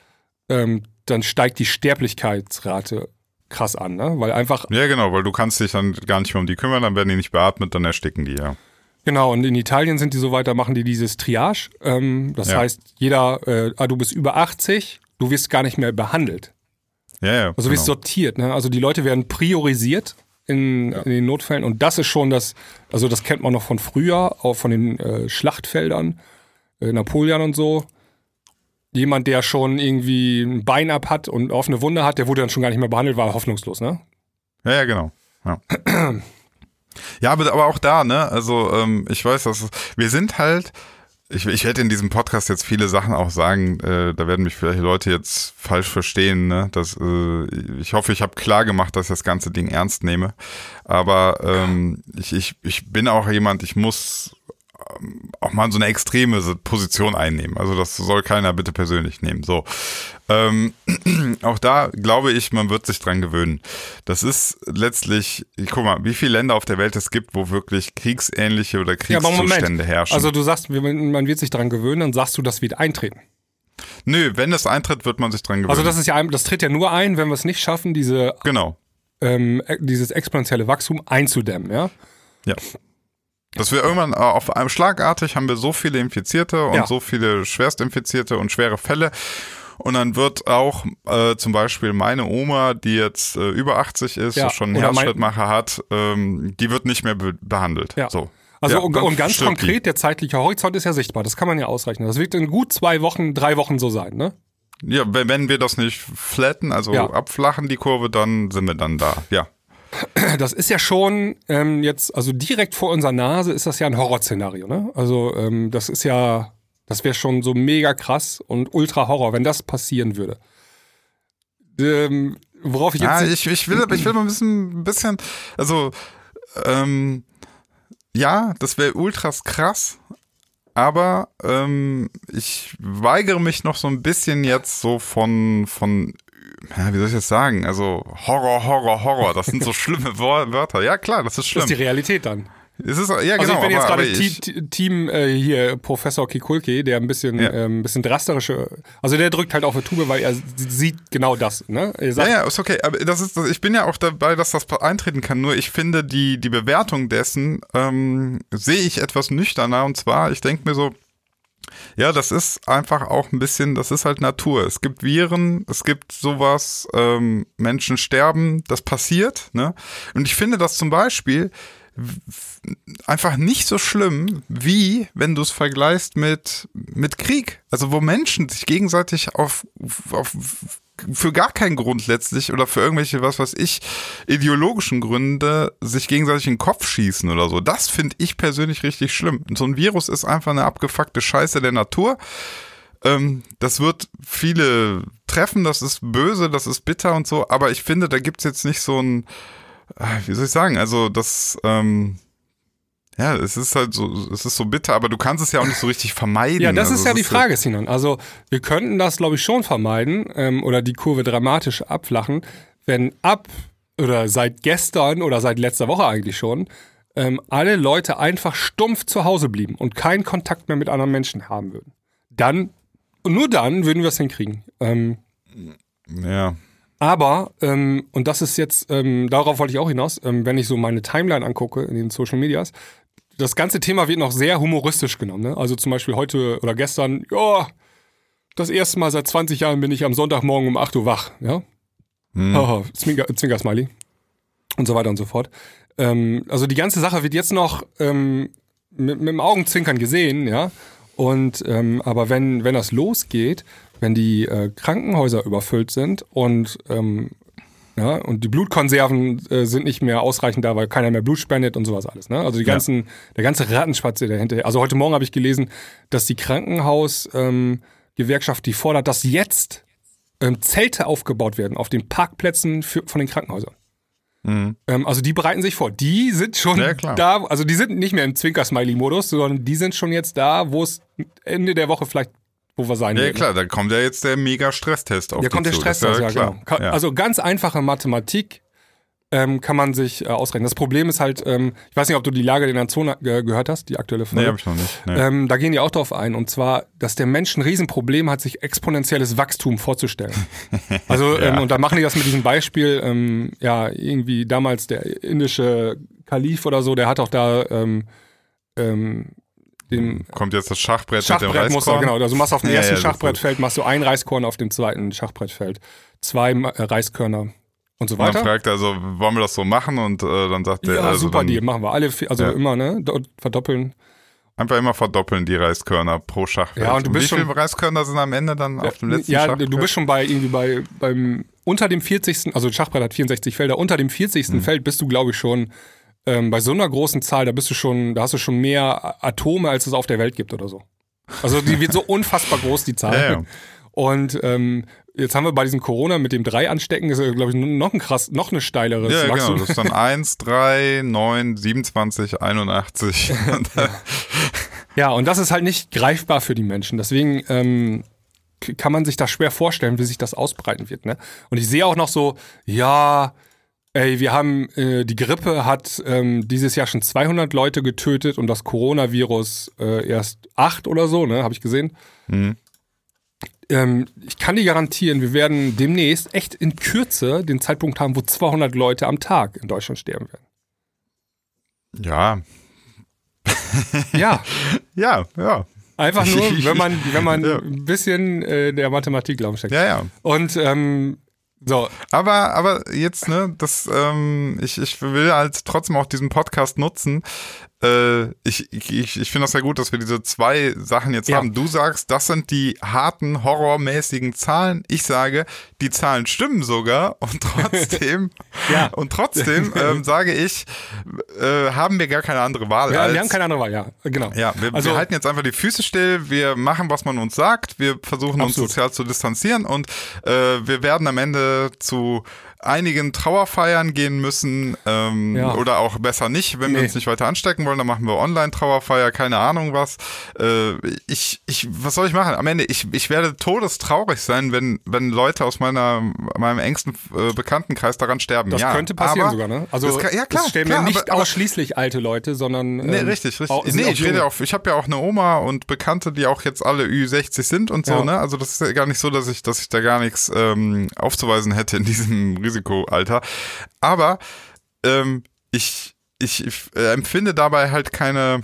ähm, dann steigt die Sterblichkeitsrate krass an, ne? Weil einfach. Ja, genau, weil du kannst dich dann gar nicht mehr um die kümmern, dann werden die nicht beatmet, dann ersticken die, ja. Genau, und in Italien sind die so weiter, machen die dieses Triage. Ähm, das ja. heißt, jeder, äh, ah, du bist über 80, du wirst gar nicht mehr behandelt. Ja, ja. Also genau. wirst sortiert, ne? Also die Leute werden priorisiert in, ja. in, den Notfällen und das ist schon das, also das kennt man noch von früher, auch von den äh, Schlachtfeldern, äh, Napoleon und so. Jemand, der schon irgendwie ein Bein ab hat und offene Wunde hat, der wurde dann schon gar nicht mehr behandelt, war hoffnungslos, ne? Ja, ja, genau. Ja. ja, aber, aber auch da, ne? Also ähm, ich weiß, dass wir sind halt ich, ich werde in diesem Podcast jetzt viele Sachen auch sagen, äh, da werden mich vielleicht Leute jetzt falsch verstehen. Ne? Das, äh, ich hoffe, ich habe klar gemacht, dass ich das ganze Ding ernst nehme. Aber ähm, ich, ich, ich bin auch jemand, ich muss auch mal so eine extreme Position einnehmen. Also das soll keiner bitte persönlich nehmen. So, ähm, auch da glaube ich, man wird sich dran gewöhnen. Das ist letztlich, guck mal, wie viele Länder auf der Welt es gibt, wo wirklich kriegsähnliche oder Kriegszustände ja, herrschen. Also du sagst, man wird sich dran gewöhnen, dann sagst du, das wird eintreten. Nö, wenn es eintritt, wird man sich dran gewöhnen. Also das ist ja, das tritt ja nur ein, wenn wir es nicht schaffen, diese genau. Ähm, dieses exponentielle Wachstum einzudämmen, ja? Ja. Dass wir irgendwann äh, auf einem schlagartig haben wir so viele Infizierte und ja. so viele Schwerstinfizierte und schwere Fälle. Und dann wird auch äh, zum Beispiel meine Oma, die jetzt äh, über 80 ist, ja. schon einen Herzschrittmacher hat, ähm, die wird nicht mehr be behandelt. Ja. So. Also ja, und, und, ganz konkret, die. der zeitliche Horizont ist ja sichtbar. Das kann man ja ausrechnen. Das wird in gut zwei Wochen, drei Wochen so sein, ne? Ja, wenn wir das nicht flatten, also abflachen die Kurve, dann sind wir dann da. Ja. Das ist ja schon ähm, jetzt, also direkt vor unserer Nase ist das ja ein Horrorszenario, ne? Also ähm, das ist ja, das wäre schon so mega krass und ultra Horror, wenn das passieren würde. Ähm, worauf ich jetzt. Ja, ich, ich, will, ich will mal ein bisschen, ein bisschen also ähm, ja, das wäre ultras krass, aber ähm, ich weigere mich noch so ein bisschen jetzt so von, von ja, wie soll ich das sagen? Also Horror, Horror, Horror, das sind so schlimme Wörter. Ja, klar, das ist schlimm. Das ist die Realität dann. Es ist, ja, also genau, ich bin jetzt gerade Team, Team äh, hier Professor Kikulki, der ein bisschen, ja. ähm, bisschen drasterische, also der drückt halt auf die Tube, weil er sieht genau das. Ne? Ja, ja, ist okay. Aber das ist, ich bin ja auch dabei, dass das eintreten kann. Nur ich finde die die Bewertung dessen ähm, sehe ich etwas nüchterner. Und zwar, ich denke mir so, ja, das ist einfach auch ein bisschen, das ist halt Natur. Es gibt Viren, es gibt sowas, ähm, Menschen sterben, das passiert. Ne? Und ich finde das zum Beispiel einfach nicht so schlimm, wie wenn du es vergleichst mit, mit Krieg. Also wo Menschen sich gegenseitig auf, auf für gar keinen Grund letztlich oder für irgendwelche, was weiß ich, ideologischen Gründe sich gegenseitig in den Kopf schießen oder so. Das finde ich persönlich richtig schlimm. So ein Virus ist einfach eine abgefuckte Scheiße der Natur. Ähm, das wird viele treffen, das ist böse, das ist bitter und so, aber ich finde, da gibt's jetzt nicht so ein, äh, wie soll ich sagen, also das, ähm, ja, es ist halt so, es ist so bitter, aber du kannst es ja auch nicht so richtig vermeiden. Ja, das also ist ja die Frage, Sinan. Also wir könnten das, glaube ich, schon vermeiden ähm, oder die Kurve dramatisch abflachen, wenn ab oder seit gestern oder seit letzter Woche eigentlich schon ähm, alle Leute einfach stumpf zu Hause blieben und keinen Kontakt mehr mit anderen Menschen haben würden. Dann, nur dann würden wir es hinkriegen. Ähm, ja. Aber, ähm, und das ist jetzt, ähm, darauf wollte ich auch hinaus, ähm, wenn ich so meine Timeline angucke in den Social Medias, das ganze Thema wird noch sehr humoristisch genommen. Ne? Also zum Beispiel heute oder gestern, ja, das erste Mal seit 20 Jahren bin ich am Sonntagmorgen um 8 Uhr wach. Ja? Hm. Oh, Zwinker, Zwinker Smiley. Und so weiter und so fort. Ähm, also die ganze Sache wird jetzt noch ähm, mit, mit dem Augenzwinkern gesehen, ja. Und ähm, aber wenn, wenn das losgeht, wenn die äh, Krankenhäuser überfüllt sind und ähm, ja, und die Blutkonserven äh, sind nicht mehr ausreichend da, weil keiner mehr Blut spendet und sowas alles. Ne? Also die ganzen, ja. der ganze Rattenspatz der dahinter. Also heute Morgen habe ich gelesen, dass die Krankenhausgewerkschaft, ähm, die fordert, dass jetzt ähm, Zelte aufgebaut werden auf den Parkplätzen für, von den Krankenhäusern. Mhm. Ähm, also die bereiten sich vor. Die sind schon ja, da, also die sind nicht mehr im Zwinker-Smiley-Modus, sondern die sind schon jetzt da, wo es Ende der Woche vielleicht wo wir sein Ja, werden. klar, da kommt ja jetzt der Mega-Stresstest auf Da kommt der Stresstest, ja, ja, genau. Ja. Also ganz einfache Mathematik ähm, kann man sich äh, ausrechnen. Das Problem ist halt, ähm, ich weiß nicht, ob du die Lage der Nation äh, gehört hast, die aktuelle Folge. Nee, hab ich noch nicht. Nee. Ähm, da gehen die auch drauf ein. Und zwar, dass der Mensch ein Riesenproblem hat, sich exponentielles Wachstum vorzustellen. Also, ja. ähm, und da machen die das mit diesem Beispiel, ähm, ja, irgendwie damals der indische Kalif oder so, der hat auch da ähm, ähm, dem Kommt jetzt das Schachbrett, Schachbrett mit dem Reiskorn? Du, genau, also du machst auf dem ja, ersten ja, Schachbrettfeld, machst du ein Reiskorn, auf dem zweiten Schachbrettfeld zwei äh, Reiskörner und so weiter. Man fragt also, wollen wir das so machen? Und äh, dann sagt der, ja, also super Deal, machen wir alle, also ja. immer, ne, verdoppeln. Einfach immer verdoppeln die Reiskörner pro Schachfeld. Ja, und du bist Wie viele schon, Reiskörner sind am Ende dann auf dem letzten ja, Schachfeld? du bist schon bei irgendwie bei beim unter dem 40. Also Schachbrett hat 64 Felder, unter dem 40. Mhm. Feld bist du, glaube ich, schon ähm, bei so einer großen Zahl, da bist du schon, da hast du schon mehr Atome, als es auf der Welt gibt oder so. Also die wird so unfassbar groß, die Zahl. Ja, ja. Und ähm, jetzt haben wir bei diesem Corona mit dem drei anstecken, ist glaube ich noch ein krass, noch eine steilere Ja, genau. Wachstum. Das ist dann 1, 3, 9, 27, 81. Ja, und das ist halt nicht greifbar für die Menschen. Deswegen ähm, kann man sich das schwer vorstellen, wie sich das ausbreiten wird. Ne? Und ich sehe auch noch so, ja, ey, wir haben, äh, die Grippe hat ähm, dieses Jahr schon 200 Leute getötet und das Coronavirus äh, erst acht oder so, ne, habe ich gesehen. Mhm. Ähm, ich kann dir garantieren, wir werden demnächst echt in Kürze den Zeitpunkt haben, wo 200 Leute am Tag in Deutschland sterben werden. ja, Ja, ja, ja. einfach nur, wenn man, wenn man Ja. ein bisschen äh, der Mathematik Glauben steckt. Ja, ja. Und ähm, so, Aber, aber jetzt, ne, das, ähm, ich, ich will halt trotzdem auch diesen Podcast nutzen. Äh, ich ich, ich finde das ja gut, dass wir diese zwei Sachen jetzt Ja. haben. Du sagst, das sind die harten, horrormäßigen Zahlen. Ich sage, die Zahlen stimmen sogar und trotzdem, Ja. und trotzdem ähm, sage ich, äh, haben wir gar keine andere Wahl. ja, als, wir haben keine andere Wahl, ja, genau. ja, wir, Also- wir halten jetzt einfach die Füße still, wir machen, was man uns sagt, wir versuchen uns Absolut. sozial zu distanzieren und äh, wir werden am Ende zu einigen Trauerfeiern gehen müssen ähm, Ja. oder auch besser nicht, wenn wir Nee. uns nicht weiter anstecken wollen, dann machen wir Online-Trauerfeier, keine Ahnung was. Äh, ich, ich, was soll ich machen? Am Ende, ich, ich werde todestraurig sein, wenn, wenn Leute aus meiner, meinem engsten äh, Bekanntenkreis daran sterben. Das ja, könnte passieren sogar, ne? Also das kann, ja, klar, stellen klar, wir nicht aber ausschließlich alte Leute, sondern Nee, ähm, richtig, richtig. auch- nee, ich rede auch, ich habe ja auch eine Oma und Bekannte, die auch jetzt alle Ü60 sind und so, Ja. ne? Also das ist ja gar nicht so, dass ich, dass ich da gar nichts ähm, aufzuweisen hätte in diesem Risikoalter. Aber ähm, ich, ich, ich äh, empfinde dabei halt keine,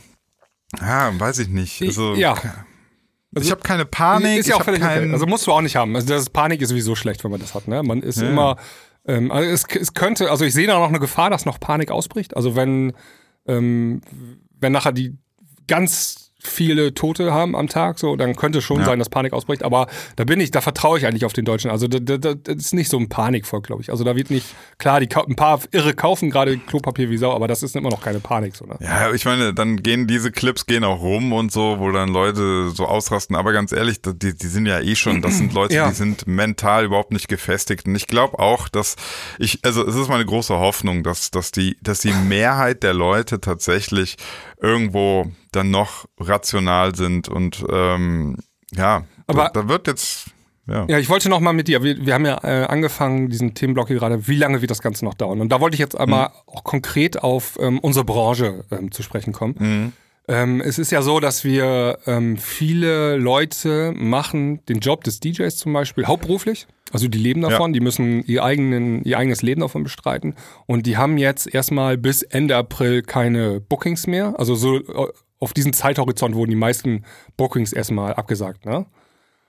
ja, weiß ich nicht. Also, ja. ich habe keine Panik. ist ja auch völlig okay. Also musst du auch nicht haben. Also das Panik ist sowieso schlecht, wenn man das hat. Ne? Man ist Ja. immer, ähm, also es, es könnte, also ich sehe da noch eine Gefahr, dass noch Panik ausbricht. Also wenn, ähm, wenn nachher die ganz viele Tote haben am Tag, so, dann könnte schon Ja. sein, dass Panik ausbricht. Aber da bin ich, da vertraue ich eigentlich auf den Deutschen. Also da, da, da, das ist nicht so ein Panikvolk, glaube ich. Also da wird nicht, klar, die, ein paar Irre kaufen gerade Klopapier wie Sau, aber das ist immer noch keine Panik, so, ne? Ja, ich meine, dann gehen diese Clips gehen auch rum und so, wo dann Leute so ausrasten. Aber ganz ehrlich, die, die sind ja eh schon, das sind Leute, Ja. die sind mental überhaupt nicht gefestigt. Und ich glaube auch, dass ich, also es ist meine große Hoffnung, dass, dass die, dass die Mehrheit der Leute tatsächlich irgendwo dann noch rational sind und ähm, ja, Aber- da, da wird jetzt ja. Ja, ich wollte noch mal mit dir, wir, wir haben ja äh, angefangen, diesen Themenblock hier gerade, wie lange wird das Ganze noch dauern? Und da wollte ich jetzt einmal auch konkret auf ähm, unsere Branche ähm, zu sprechen kommen. Ähm, es ist ja so, dass wir ähm, viele Leute machen den Job des DJs zum Beispiel hauptberuflich. Also die leben davon, die müssen ihr, eigenen, ihr eigenes Leben davon bestreiten. Und die haben jetzt erstmal bis Ende April keine Bookings mehr. Also so äh, auf diesen Zeithorizont wurden die meisten Bookings erstmal abgesagt. Ne?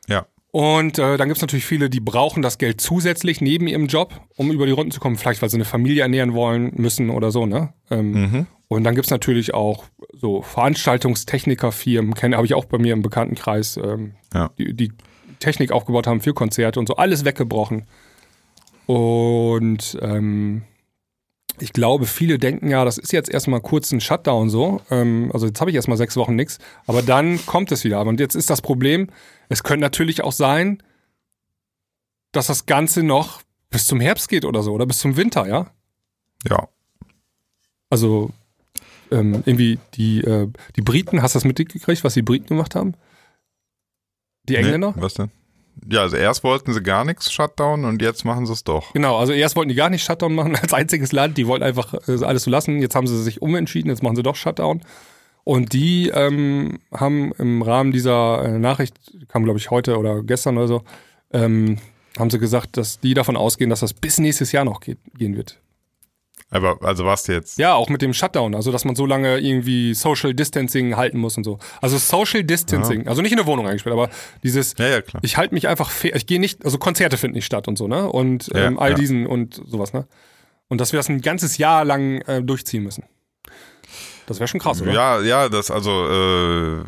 ja. Und äh, dann gibt's natürlich viele, die brauchen das Geld zusätzlich neben ihrem Job, um über die Runden zu kommen. Vielleicht, weil sie eine Familie ernähren wollen, müssen oder so, ne? Ähm, Und dann gibt's natürlich auch so Veranstaltungstechnikerfirmen, kenne habe ich auch bei mir im Bekanntenkreis, ähm, Ja. die, die Technik aufgebaut haben für Konzerte und so, alles weggebrochen. Und ähm, ich glaube, viele denken ja, das ist jetzt erstmal kurz ein Shutdown so. Ähm, also jetzt habe ich erstmal sechs Wochen nichts, aber dann kommt es wieder. Und jetzt ist das Problem, es könnte natürlich auch sein, dass das Ganze noch bis zum Herbst geht oder so, oder bis zum Winter, ja? Ja. Also ähm, irgendwie die, äh, die Briten, hast du das mitgekriegt, was die Briten gemacht haben? Die Engländer? Nee, was denn? Ja, also erst wollten sie gar nichts Shutdown und jetzt machen sie es doch. Genau, also erst wollten die gar nicht Shutdown machen als einziges Land, die wollten einfach äh, alles so lassen. Jetzt haben sie sich umentschieden, jetzt machen sie doch Shutdown. Und die ähm, haben im Rahmen dieser äh, Nachricht, kam glaube ich heute oder gestern oder so, ähm, haben sie gesagt, dass die davon ausgehen, dass das bis nächstes Jahr noch geht, gehen wird. Aber also was jetzt? Ja, auch mit dem Shutdown, also dass man so lange irgendwie Social Distancing halten muss und so. Also Social Distancing, also nicht in der Wohnung eingesperrt, aber dieses, Ja, ja, klar. ich halte mich einfach fair, ich gehe nicht, also Konzerte finden nicht statt und so, ne? Und Ja, ähm, all ja. diesen und sowas, ne? Und dass wir das ein ganzes Jahr lang äh, durchziehen müssen. Das wäre schon krass, oder? Ja, ja, das also äh,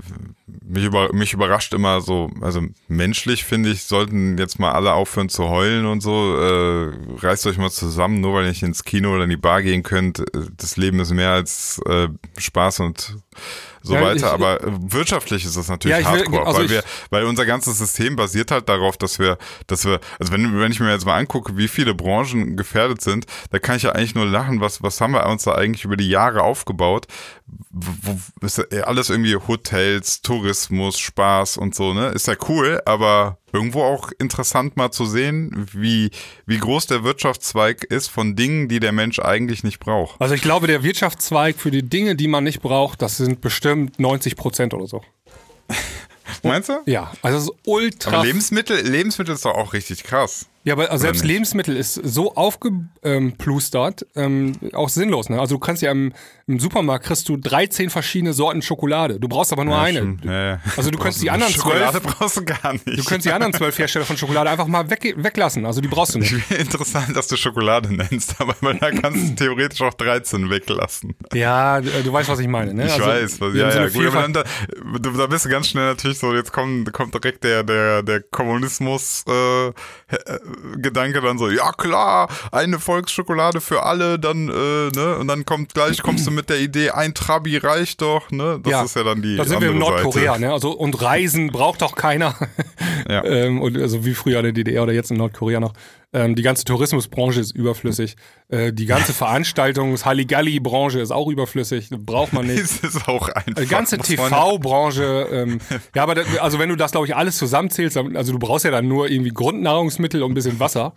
mich, über, mich überrascht immer so, also menschlich finde ich, sollten jetzt mal alle aufhören zu heulen und so. Äh, reißt euch mal zusammen, nur weil ihr nicht ins Kino oder in die Bar gehen könnt. Das Leben ist mehr als äh, Spaß und so ja, weiter. Ich, aber äh, wirtschaftlich ist das natürlich ja, hardcore, will, also weil wir, weil unser ganzes System basiert halt darauf, dass wir, dass wir, also wenn, wenn ich mir jetzt mal angucke, wie viele Branchen gefährdet sind, da kann ich ja eigentlich nur lachen, was, was haben wir uns da eigentlich über die Jahre aufgebaut? Ist ja alles irgendwie Hotels, Tourismus, Spaß und so, ne? Ist ja cool, aber irgendwo auch interessant mal zu sehen, wie, wie groß der Wirtschaftszweig ist von Dingen, die der Mensch eigentlich nicht braucht. Also ich glaube, der Wirtschaftszweig für die Dinge, die man nicht braucht, das sind bestimmt 90 Prozent oder so. Meinst du? Ja, also es ist ultra. Aber Lebensmittel, Lebensmittel ist doch auch richtig krass. Ja, aber also selbst Lebensmittel ist so aufgeplustert, ähm, auch sinnlos. Ne? Also du kannst ja im, im, Supermarkt kriegst du 13 verschiedene Sorten Schokolade. Du brauchst aber nur ja, eine. Ja. Also du könntest die anderen Schokolade zwölf. brauchst du gar nicht. Du könntest die anderen zwölf Hersteller von Schokolade einfach mal weg, weglassen. Also die brauchst du nicht. Interessant, dass du Schokolade nennst, aber da kannst du theoretisch auch 13 weglassen. Ja, du weißt, was ich meine. Ne? Ich also, weiß, was, ja, ja, gut, aber dann, da, da bist du ganz schnell natürlich so, jetzt kommt, kommt direkt der, der, der Kommunismus äh, Gedanke dann so, ja klar, eine Volksschokolade für alle, dann, äh, ne, und dann kommt gleich kommst du mit der Idee, ein Trabi reicht doch, ne? Das ja, ist ja dann die. Da sind wir in Nordkorea, ne? Also und Reisen braucht doch keiner. Ja. ähm, und also wie früher in der DDR oder jetzt in Nordkorea noch. Ähm, die ganze Tourismusbranche ist überflüssig. Äh, die ganze Veranstaltungs-, Halligalli-Branche ist auch überflüssig. Braucht man nicht. ist es auch einfach. Die ganze TV-Branche. Ähm, ja, aber das, also wenn du das, glaube ich, alles zusammenzählst, also du brauchst ja dann nur irgendwie Grundnahrungsmittel und ein bisschen Wasser.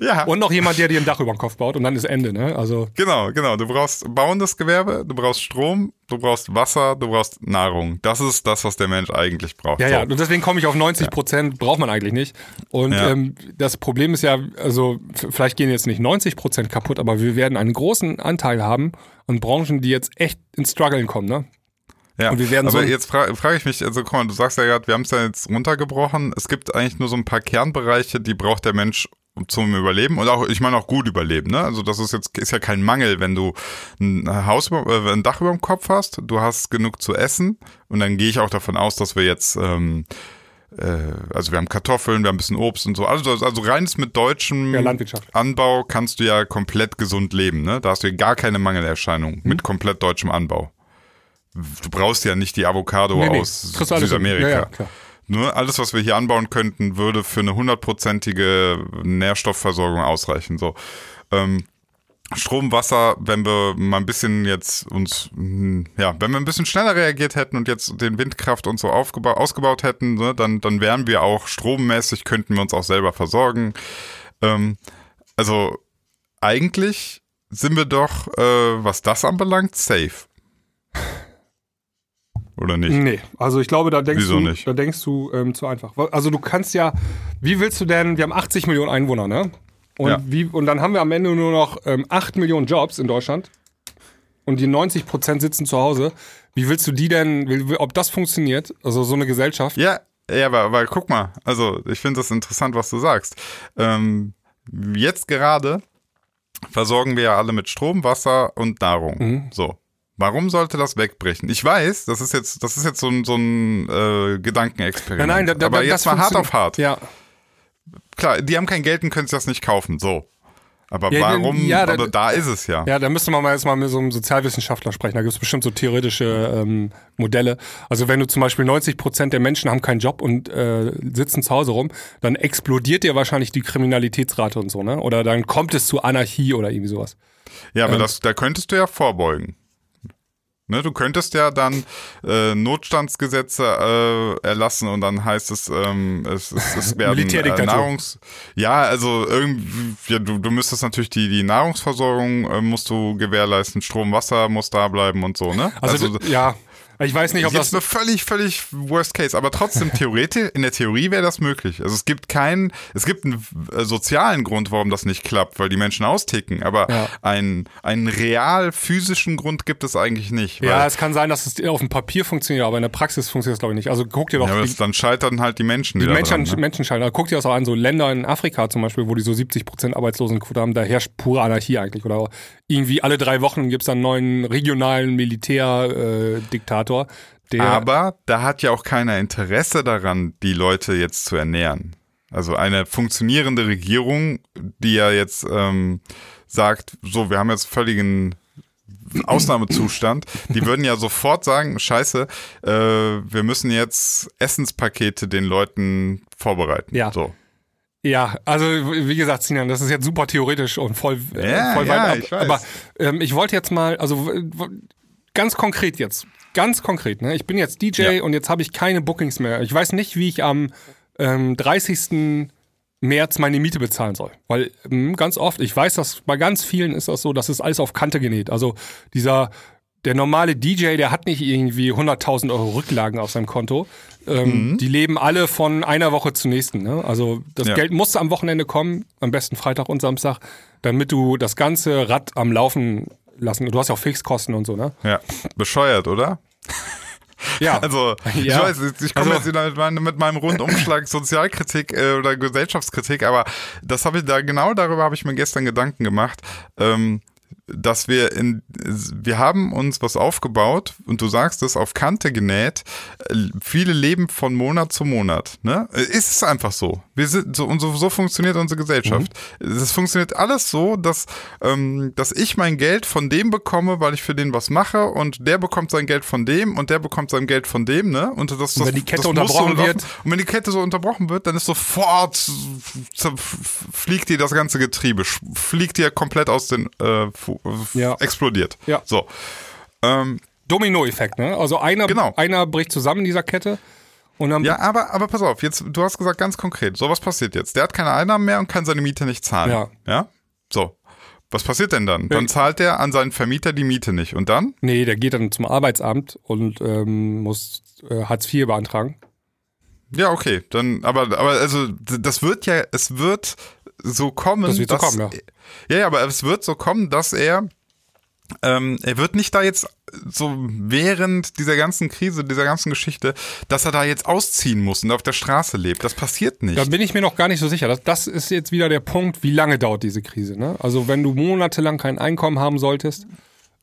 ja. Und noch jemand, der dir ein Dach über den Kopf baut und dann ist Ende, ne? Also. Genau, genau. Du brauchst bauendes Gewerbe, du brauchst Strom, du brauchst Wasser, du brauchst Nahrung. Das ist das, was der Mensch eigentlich braucht. Ja, so. ja. Und deswegen komme ich auf 90 Prozent, ja. braucht man eigentlich nicht. Und ja. ähm, das Problem ist ja, also vielleicht gehen jetzt nicht 90 Prozent kaputt, aber wir werden einen großen Anteil haben an Branchen, die jetzt echt ins Struggeln kommen, ne? Ja, aber so jetzt frage frag ich mich, also guck mal, du sagst ja gerade, wir haben es ja jetzt runtergebrochen. Es gibt eigentlich nur so ein paar Kernbereiche, die braucht der Mensch zum Überleben und auch, ich meine auch gut überleben, ne? Also das ist jetzt, ist ja kein Mangel, wenn du ein Haus, äh, ein Dach über dem Kopf hast, du hast genug zu essen und dann gehe ich auch davon aus, dass wir jetzt, ähm, äh, also wir haben Kartoffeln, wir haben ein bisschen Obst und so, also, also reines mit deutschem ja, Anbau kannst du ja komplett gesund leben, ne? Da hast du ja gar keine Mangelerscheinung hm. mit komplett deutschem Anbau. Du brauchst ja nicht die Avocado nee, nee. aus Südamerika. Ja, ja, klar. Nur alles, was wir hier anbauen könnten, würde für eine hundertprozentige Nährstoffversorgung ausreichen. So. Ähm, Strom, Wasser, wenn wir mal ein bisschen jetzt uns, hm, ja, wenn wir ein bisschen schneller reagiert hätten und jetzt den Windkraft und so aufgebaut, ausgebaut hätten, ne, dann, dann wären wir auch strommäßig, könnten wir uns auch selber versorgen. Ähm, also eigentlich sind wir doch, äh, was das anbelangt, safe. Oder nicht? Nee, also ich glaube, da denkst Wieso du, nicht? da denkst du ähm, zu einfach. Also du kannst ja, wie willst du denn, wir haben 80 Millionen Einwohner, ne? Und, ja. wie, und dann haben wir am Ende nur noch ähm, 8 Millionen Jobs in Deutschland und die 90 Prozent sitzen zu Hause. Wie willst du die denn, ob das funktioniert, also so eine Gesellschaft? Ja, ja, aber, aber guck mal, also ich finde das interessant, was du sagst. Ähm, jetzt gerade versorgen wir ja alle mit Strom, Wasser und Nahrung. Mhm. So. Warum sollte das wegbrechen? Ich weiß, das ist jetzt, das ist jetzt so ein, so ein äh, Gedankenexperiment. Nein, nein, da, aber jetzt mal hart auf hart. Ja. Klar, die haben kein Geld und können sich das nicht kaufen. So. Aber ja, warum? Ja, da, da, ist es ja. Ja, da müsste man mal jetzt mal mit so einem Sozialwissenschaftler sprechen. Da gibt es bestimmt so theoretische ähm, Modelle. Also wenn du zum Beispiel 90 Prozent der Menschen haben keinen Job und äh, sitzen zu Hause rum, dann explodiert dir wahrscheinlich die Kriminalitätsrate und so, ne? Oder dann kommt es zu Anarchie oder irgendwie sowas. Ja, aber ähm, das, da könntest du ja vorbeugen. Ne, du könntest ja dann äh, Notstandsgesetze äh, erlassen und dann heißt es, ähm, es, es, es werden äh, Nahrungs... Ja, also irgendwie, ja, du, du müsstest natürlich die, die Nahrungsversorgung äh, musst du gewährleisten, Strom, Wasser muss da bleiben und so, ne? Also, also ja, Ich weiß nicht, ob das. Das ist völlig, völlig worst case, aber trotzdem theoretisch, in der Theorie wäre das möglich. Also es gibt keinen, es gibt einen äh, sozialen Grund, warum das nicht klappt, weil die Menschen austicken, aber ja. einen, einen real physischen Grund gibt es eigentlich nicht. Ja, es kann sein, dass es auf dem Papier funktioniert, aber in der Praxis funktioniert es glaube ich nicht. Also guck dir doch. Ja, die, dann scheitern halt die Menschen. Die Menschen, dran, ne? Menschen scheitern. Guck dir das auch an, so Länder in Afrika zum Beispiel, wo die so 70 Prozent Arbeitslosenquote haben, da herrscht pure Anarchie eigentlich. Oder irgendwie alle drei Wochen gibt es einen neuen regionalen Militärdiktator. Äh, aber da hat ja auch keiner Interesse daran, die Leute jetzt zu ernähren. Also eine funktionierende Regierung, die ja jetzt ähm, sagt, so, wir haben jetzt völligen Ausnahmezustand, die würden ja sofort sagen, scheiße, äh, wir müssen jetzt Essenspakete den Leuten vorbereiten. Ja. So. Ja, also wie gesagt, Sinan, das ist jetzt super theoretisch und voll, äh, ja, voll weit ja, ab. Ich Aber ähm, ich wollte jetzt mal, also ganz konkret jetzt, ganz konkret, ne? Ich bin jetzt DJ ja. und jetzt habe ich keine Bookings mehr. Ich weiß nicht, wie ich am ähm, 30. März meine Miete bezahlen soll. Weil ähm, ganz oft, ich weiß, dass bei ganz vielen ist das so, dass es alles auf Kante genäht. Also dieser der normale DJ, der hat nicht irgendwie 100.000 Euro Rücklagen auf seinem Konto. Ähm, mhm. Die leben alle von einer Woche zur nächsten. Ne? Also das ja. Geld musste am Wochenende kommen, am besten Freitag und Samstag, damit du das ganze Rad am Laufen lassen. Du hast ja auch Fixkosten und so, ne? Ja. Bescheuert, oder? Ja. Also, ich ja. weiß, ich komme also, jetzt mit, mit meinem Rundumschlag Sozialkritik äh, oder Gesellschaftskritik, aber das habe ich da, genau darüber habe ich mir gestern Gedanken gemacht. Ähm, dass wir in, wir haben uns was aufgebaut und du sagst es auf Kante genäht. Viele leben von Monat zu Monat. Ne? Ist es einfach so. Wir sind so und so, so funktioniert unsere Gesellschaft. Mhm. Es funktioniert alles so, dass, ähm, dass ich mein Geld von dem bekomme, weil ich für den was mache und der bekommt sein Geld von dem und der bekommt sein Geld von dem. Ne? Und, das, und wenn die Kette unterbrochen so wird. Und wenn die Kette so unterbrochen wird, dann ist sofort fliegt dir das ganze Getriebe, fliegt dir komplett aus den äh, ja. explodiert. Ja. So. Ähm, Domino-Effekt, ne? Also einer, genau. einer bricht zusammen in dieser Kette. Und dann ja, aber, aber pass auf, jetzt, du hast gesagt ganz konkret, so was passiert jetzt. Der hat keine Einnahmen mehr und kann seine Miete nicht zahlen. Ja. Ja? So. Was passiert denn dann? Dann zahlt er an seinen Vermieter die Miete nicht. Und dann? Nee, der geht dann zum Arbeitsamt und ähm, muss äh, Hartz IV beantragen. Ja, okay. Dann, aber, aber also, das wird ja, es wird so kommen. Das wird so kommen, ja. Ja, ja, aber es wird so kommen, dass er ähm, er wird nicht da jetzt so während dieser ganzen Krise, dieser ganzen Geschichte, dass er da jetzt ausziehen muss und auf der Straße lebt. Das passiert nicht. Da bin ich mir noch gar nicht so sicher. Das, das ist jetzt wieder der Punkt, wie lange dauert diese Krise. Ne? Also wenn du monatelang kein Einkommen haben solltest,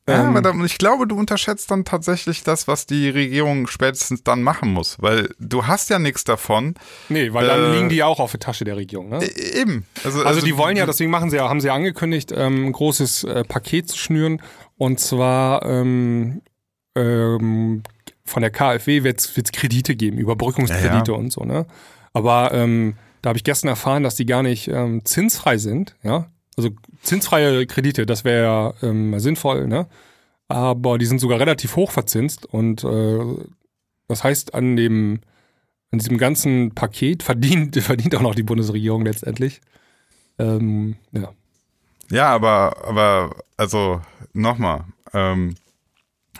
ja, ähm, ich glaube, du unterschätzt dann tatsächlich das, was die Regierung spätestens dann machen muss, weil du hast ja nichts davon. Nee, weil dann äh, liegen die ja auch auf der Tasche der Regierung. Ne? E-, eben. Also, also, also die wollen ja, deswegen machen sie ja, haben sie ja angekündigt, ähm, ein großes äh, Paket zu schnüren und zwar ähm, ähm, von der KfW wird es Kredite geben, Überbrückungskredite ja, ja. und so. Ne? Aber ähm, da habe ich gestern erfahren, dass die gar nicht ähm, zinsfrei sind, ja, also zinsfreie Kredite, das wäre ja ähm, sinnvoll, ne? Aber die sind sogar relativ hoch verzinst und äh, das heißt, an dem, an diesem ganzen Paket verdient, verdient auch noch die Bundesregierung letztendlich. Ähm, ja. Ja, aber, aber, also, nochmal, ähm,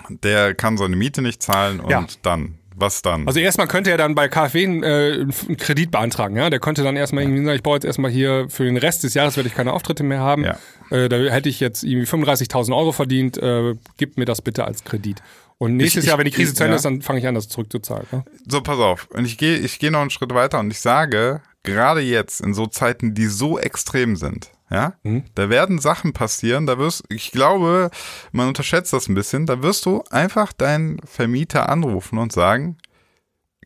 der kann seine Miete nicht zahlen und ja. dann was dann? Also erstmal könnte er dann bei KfW einen, äh, einen Kredit beantragen. Ja? Der könnte dann erstmal irgendwie sagen, ich baue jetzt erstmal hier für den Rest des Jahres werde ich keine Auftritte mehr haben. Ja. Äh, da hätte ich jetzt irgendwie 35.000 Euro verdient. Äh, gib mir das bitte als Kredit. Und nächstes ich, Jahr, wenn die Krise zu Ende ja. ist, dann fange ich an, das zurückzuzahlen. Ne? So, pass auf. Und ich gehe ich geh noch einen Schritt weiter und ich sage, gerade jetzt in so Zeiten, die so extrem sind, ja, mhm. da werden Sachen passieren, da wirst, ich glaube, man unterschätzt das ein bisschen, da wirst du einfach deinen Vermieter anrufen und sagen,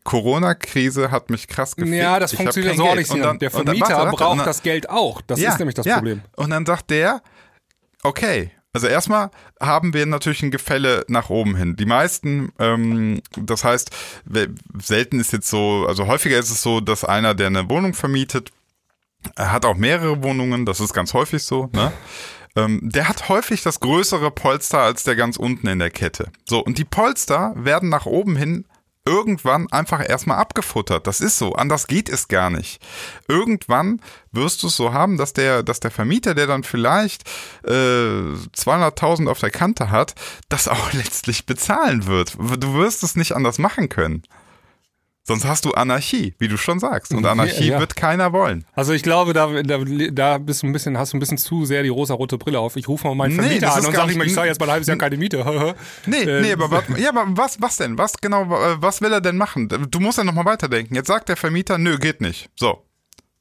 Corona-Krise hat mich krass gefickt. Ja, das funktioniert so auch nicht. Dann, der Vermieter dann, warte, braucht dann, das Geld auch. Das ja, ist nämlich das ja. Problem. Und dann sagt der, okay, also erstmal haben wir natürlich ein Gefälle nach oben hin. Die meisten, ähm, das heißt, selten ist jetzt so, also häufiger ist es so, dass einer, der eine Wohnung vermietet, er hat auch mehrere Wohnungen, das ist ganz häufig so, ne? Ähm, der hat häufig das größere Polster als der ganz unten in der Kette. So, und die Polster werden nach oben hin irgendwann einfach erstmal abgefuttert. Das ist so. Anders geht es gar nicht. Irgendwann wirst du es so haben, dass der, dass der Vermieter, der dann vielleicht äh, 200.000 auf der Kante hat, das auch letztlich bezahlen wird. Du wirst es nicht anders machen können. Sonst hast du Anarchie, wie du schon sagst. Und Anarchie ja, ja. wird keiner wollen. Also ich glaube, da, da, da bist du ein bisschen, hast du ein bisschen zu sehr die rosa-rote Brille auf. Ich rufe mal meinen Vermieter nee, an und sage ihm, ich zahle jetzt mal ein halbes Jahr keine Miete. nee, äh, nee, aber, was, ja, aber was, was denn? Was genau, was will er denn machen? Du musst ja nochmal weiterdenken. Jetzt sagt der Vermieter, nö, geht nicht. So.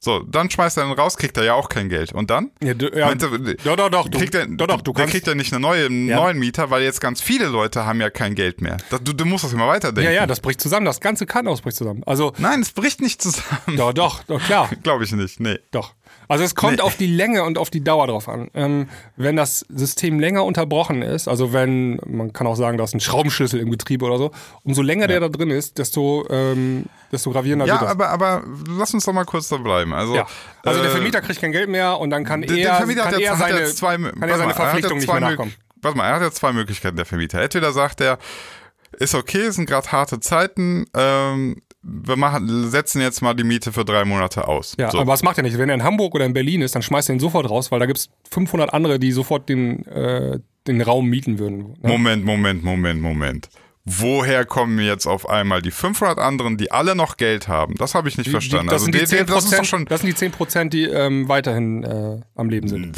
So, dann schmeißt er ihn raus, kriegt er ja auch kein Geld. Und dann? Ja, du, ja, Meinte, doch, doch, doch, kriegt er, doch, doch, du der kriegt ja nicht einen neue, ja. neuen Mieter, weil jetzt ganz viele Leute haben ja kein Geld mehr. Das, du, du musst das immer weiterdenken. Ja, ja, das bricht zusammen. Das ganze Krankenhaus bricht zusammen. Also, Nein, es bricht nicht zusammen. Doch, doch, doch, klar. Glaube ich nicht, nee. Doch. Also es kommt nee. auf die Länge und auf die Dauer drauf an. Ähm, wenn das System länger unterbrochen ist, also wenn, man kann auch sagen, da ist ein Schraubenschlüssel im Getriebe oder so, umso länger ja. der da drin ist, desto, ähm, desto gravierender ja, wird das. Aber, aber lass uns doch mal kurz da bleiben. Also, ja. also äh, der Vermieter kriegt kein Geld mehr und dann kann er, kann hat er seine, zwei, kann er seine Verpflichtung nicht mehr nachkommen. Warte mal, er hat ja zwei Möglichkeiten, der Vermieter. Entweder sagt er, ist okay, es sind gerade harte Zeiten, ähm, wir machen, setzen jetzt mal die Miete für drei Monate aus. Ja, so. aber was macht er nicht? Wenn er in Hamburg oder in Berlin ist, dann schmeißt er ihn sofort raus, weil da gibt es 500 andere, die sofort den, äh, den Raum mieten würden. Ne? Moment, Moment, Moment, Moment woher kommen jetzt auf einmal die 500 anderen, die alle noch Geld haben? Das habe ich nicht die, verstanden. Die, das, also sind die 10%, das, ist schon das sind die 10 Prozent, die ähm, weiterhin äh, am Leben sind.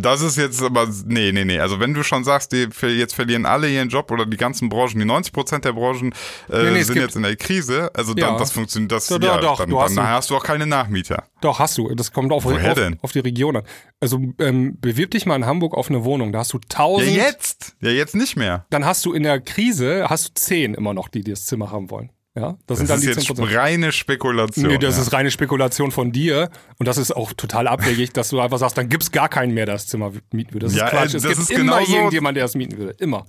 Das ist jetzt aber, nee, nee, nee. Also wenn du schon sagst, die, jetzt verlieren alle ihren Job oder die ganzen Branchen, die 90 Prozent der Branchen äh, nee, nee, sind jetzt in der Krise, also dann, ja. das funktioniert, das, doch, ja, doch, dann, du hast dann hast du auch keine Nachmieter. Doch, hast du. Das kommt auf, auf, auf, die Region an. Also ähm, bewirb dich mal in Hamburg auf eine Wohnung. Da hast du 1000. Ja, jetzt. Ja, jetzt nicht mehr. Dann hast du in der Krise, hast du 10 immer noch, die das Zimmer haben wollen. Ja, das, das sind dann ist die jetzt reine Spekulation. Nee, das ja. ist reine Spekulation von dir. Und das ist auch total abwegig, dass du einfach sagst, dann gibt es gar keinen mehr, der das Zimmer mieten würde. Das ja, ist Quatsch. Es gibt immer irgendjemand, der das mieten würde. Immer.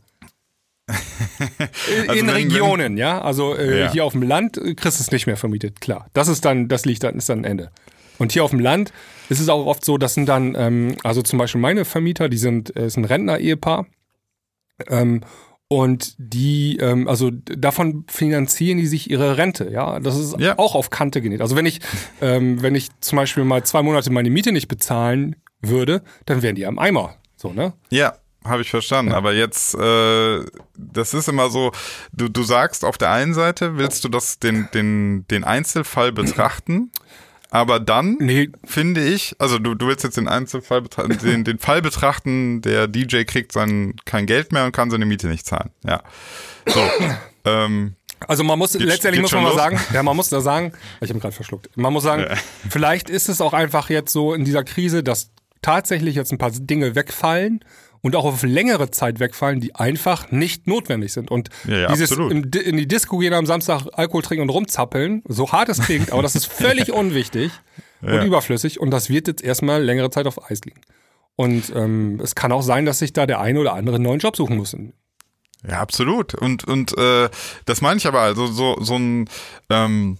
also in wenn, Regionen, wenn, ja. Also äh, ja. hier auf dem Land kriegst du es nicht mehr vermietet, klar. Das ist dann, das liegt dann, ist dann ein Ende. Und hier auf dem Land ist es auch oft so, das sind dann, ähm, also zum Beispiel meine Vermieter, die sind, äh, ist ein Rentner-Ehepaar. Ähm, und die, ähm, also davon finanzieren die sich ihre Rente, ja. Das ist ja. auch auf Kante genäht. Also wenn ich, ähm, wenn ich zum Beispiel mal zwei Monate meine Miete nicht bezahlen würde, dann wären die am Eimer. So, ne? Ja, habe ich verstanden. Ja. Aber jetzt, äh, das ist immer so, du, du sagst auf der einen Seite, willst du das den, den, den Einzelfall betrachten? Aber dann nee. finde ich, also du, du willst jetzt den Einzelfall den, den Fall betrachten, der DJ kriegt sein kein Geld mehr und kann seine Miete nicht zahlen. Ja. So. ähm, also man muss geht, letztendlich geht muss man mal sagen, ja, man muss da sagen, ich habe gerade verschluckt. Man muss sagen, ja. vielleicht ist es auch einfach jetzt so in dieser Krise, dass tatsächlich jetzt ein paar Dinge wegfallen und auch auf längere Zeit wegfallen, die einfach nicht notwendig sind. Und ja, ja, dieses in die Disco gehen am Samstag Alkohol trinken und rumzappeln, so hart es klingt, aber das ist völlig unwichtig ja. und überflüssig und das wird jetzt erstmal längere Zeit auf Eis liegen. Und ähm, es kann auch sein, dass sich da der eine oder andere einen neuen Job suchen muss. Ja, absolut. Und, und äh, das meine ich aber, also so, so ein ähm,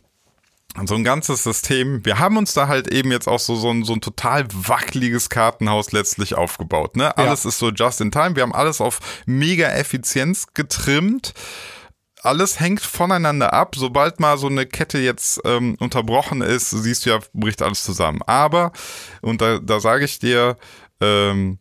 so ein ganzes System. Wir haben uns da halt eben jetzt auch so, so, ein, so ein total wackeliges Kartenhaus letztlich aufgebaut. Ne? Alles ja. ist so just in time. Wir haben alles auf mega Effizienz getrimmt. Alles hängt voneinander ab. Sobald mal so eine Kette jetzt ähm, unterbrochen ist, siehst du ja, bricht alles zusammen. Aber, und da, da sage ich dir, ähm,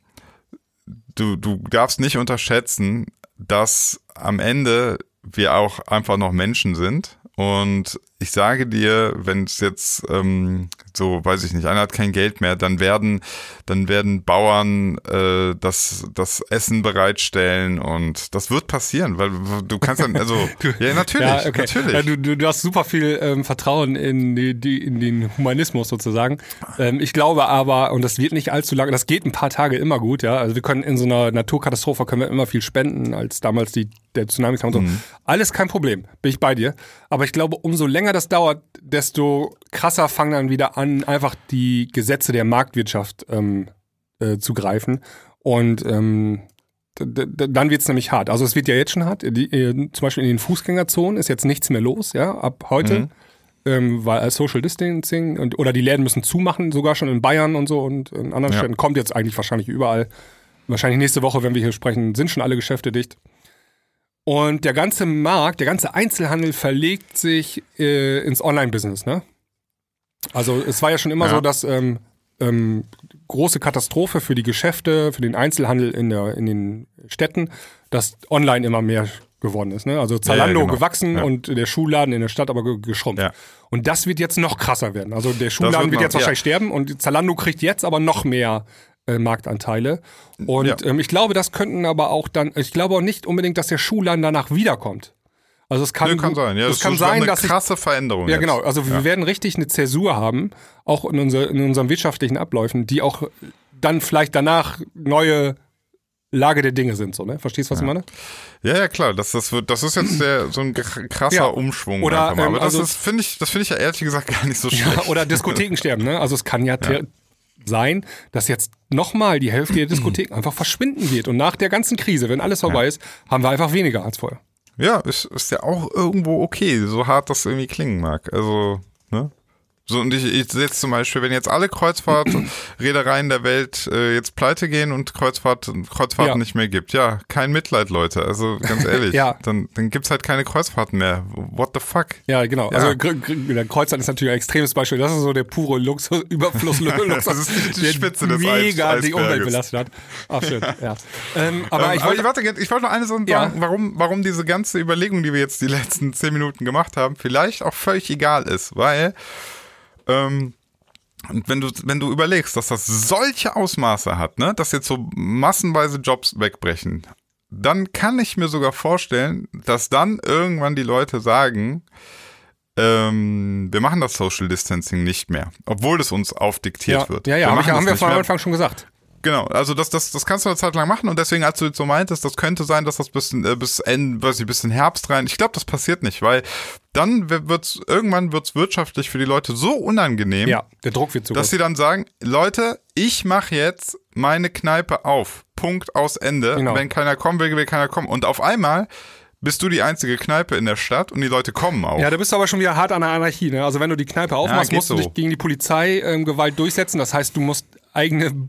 du, du darfst nicht unterschätzen, dass am Ende wir auch einfach noch Menschen sind und ich sage dir, wenn es jetzt ähm, so, weiß ich nicht, einer hat kein Geld mehr, dann werden, dann werden Bauern äh, das, das Essen bereitstellen und das wird passieren, weil du kannst dann, also, ja, natürlich, ja, okay. natürlich. Ja, du, du, hast super viel ähm, Vertrauen in, die, die, in den Humanismus sozusagen. Ähm, ich glaube aber, und das wird nicht allzu lange, das geht ein paar Tage immer gut, ja. Also wir können in so einer Naturkatastrophe können wir immer viel spenden, als damals die, der Tsunami kam und so. Mhm. Alles kein Problem, bin ich bei dir. Aber ich glaube, umso länger das dauert, desto krasser fangen dann wieder an, einfach die Gesetze der Marktwirtschaft ähm, äh, zu greifen. Und ähm, dann wird es nämlich hart. Also es wird ja jetzt schon hart. Die, äh, zum Beispiel in den Fußgängerzonen ist jetzt nichts mehr los, ja, ab heute. Mhm. Ähm, weil als Social Distancing und, oder die Läden müssen zumachen, sogar schon in Bayern und so und in anderen ja. Städten. Kommt jetzt eigentlich wahrscheinlich überall. Wahrscheinlich nächste Woche, wenn wir hier sprechen, sind schon alle Geschäfte dicht. Und der ganze Markt, der ganze Einzelhandel verlegt sich äh, ins Online-Business, ne? Also es war ja schon immer ja. so, dass ähm, ähm, große Katastrophe für die Geschäfte, für den Einzelhandel in, der, in den Städten, dass online immer mehr geworden ist. Ne? Also Zalando ja, ja, genau. gewachsen ja. und der Schuhladen in der Stadt aber geschrumpft. Und das wird jetzt noch krasser werden. Also der Schuhladen wird, wird, jetzt wahrscheinlich sterben und Zalando kriegt jetzt aber noch mehr äh, Marktanteile. Und ähm, ich glaube, das könnten aber auch dann, ich glaube auch nicht unbedingt, dass der Schuhladen danach wiederkommt. Also es kann, nee, kann sein, ja. Es kann sein, dass eine krasse Veränderung. Ja, jetzt. genau. Also wir werden richtig eine Zäsur haben, auch in, unser, in unseren wirtschaftlichen Abläufen, die auch dann vielleicht danach neue Lage der Dinge sind, so, ne? Verstehst du, was ja. ich meine? Ja, ja, klar. Das, das, wird, das ist jetzt der, so ein krasser ja. Umschwung. Oder, ähm, Aber das also, finde ich, das finde ich ja ehrlich gesagt gar nicht so schlecht. Ja, oder Diskotheken sterben, ne? Also es kann ja, ja. Sein, dass jetzt nochmal die Hälfte der Diskotheken einfach verschwinden wird. Und nach der ganzen Krise, wenn alles vorbei ist, haben wir einfach weniger als vorher. Ja, ist, ist ja auch irgendwo okay, so hart das irgendwie klingen mag. Also, ne? So, und ich, ich sehe jetzt zum Beispiel, wenn jetzt alle Kreuzfahrtreedereien der Welt äh, jetzt pleite gehen und Kreuzfahrt, Kreuzfahrten ja. nicht mehr gibt, ja, kein Mitleid, Leute. Also ganz ehrlich, ja. dann, dann gibt's halt keine Kreuzfahrten mehr. What the fuck? Ja, genau. Ja. Also der Kreuzfahrt ist natürlich ein extremes Beispiel. Das ist so der pure Luxus, Überfluss Luxus. das ist die Spitze des mega Eisberges. die Umwelt belastet hat. Ach, schön, ja. Ähm, aber, ähm, ich wollte, aber ich, ich wollte noch eine Sache sagen, warum, warum diese ganze Überlegung, die wir jetzt die letzten zehn Minuten gemacht haben, vielleicht auch völlig egal ist, weil ähm, und wenn du, wenn du überlegst, dass das solche Ausmaße hat, ne, dass jetzt so massenweise Jobs wegbrechen, dann kann ich mir sogar vorstellen, dass dann irgendwann die Leute sagen, ähm, wir machen das Social Distancing nicht mehr, obwohl es uns aufdiktiert ja, wird. Ja, ja, wir haben wir von Anfang schon gesagt. Genau, also das, das, das kannst du eine Zeit lang machen und deswegen, als du jetzt so meintest, das könnte sein, dass das bis, äh, bis Ende, weiß ich, bis in Herbst rein. Ich glaube, das passiert nicht, weil dann wird's, irgendwann wird's wirtschaftlich für die Leute so unangenehm. Ja, der Druck wird zu Dass sie dann sagen, Leute, ich mache jetzt meine Kneipe auf. Punkt aus Ende. Genau. Wenn keiner kommen will, will keiner kommen. Und auf einmal bist du die einzige Kneipe in der Stadt und die Leute kommen auch. Ja, da bist du aber schon wieder hart an der Anarchie. Ne? Also wenn du die Kneipe aufmachst, ja, musst du dich gegen die Polizei ähm, Gewalt durchsetzen. Das heißt, du musst eigene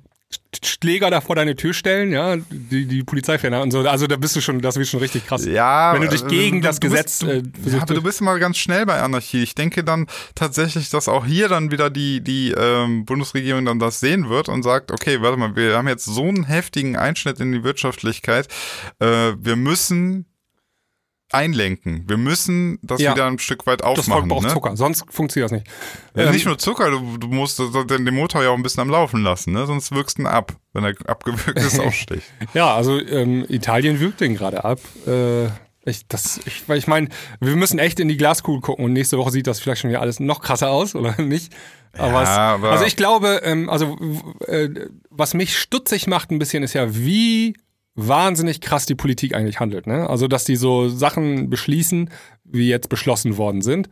Schläger da vor deine Tür stellen, ja, die, die Polizeifänder und so. Also da bist du schon, das ist schon richtig krass. Ja, wenn du dich gegen du, das du Gesetz. Bist, du, äh, ja, aber du bist mal ganz schnell bei Anarchie. Ich denke dann tatsächlich, dass auch hier dann wieder die die ähm, Bundesregierung dann das sehen wird und sagt, okay, warte mal, wir haben jetzt so einen heftigen Einschnitt in die Wirtschaftlichkeit. Äh, wir müssen einlenken. Wir müssen das ja. wieder ein Stück weit aufmachen. Das Volk braucht ne? Zucker, sonst funktioniert das nicht. Ja, ähm, nicht nur Zucker, du, du musst den Motor ja auch ein bisschen am Laufen lassen, ne? sonst wirkst du ihn ab, wenn er abgewürgt ist, aufsticht. ja, also ähm, Italien wirkt den gerade ab. Äh, ich, das, ich, weil ich meine, wir müssen echt in die Glaskugel gucken und nächste Woche sieht das vielleicht schon wieder alles noch krasser aus, oder nicht? Aber, ja, es, aber also ich glaube, ähm, also äh, was mich stutzig macht ein bisschen ist ja, wie wahnsinnig krass die Politik eigentlich handelt. Ne? Also, dass die so Sachen beschließen, wie jetzt beschlossen worden sind.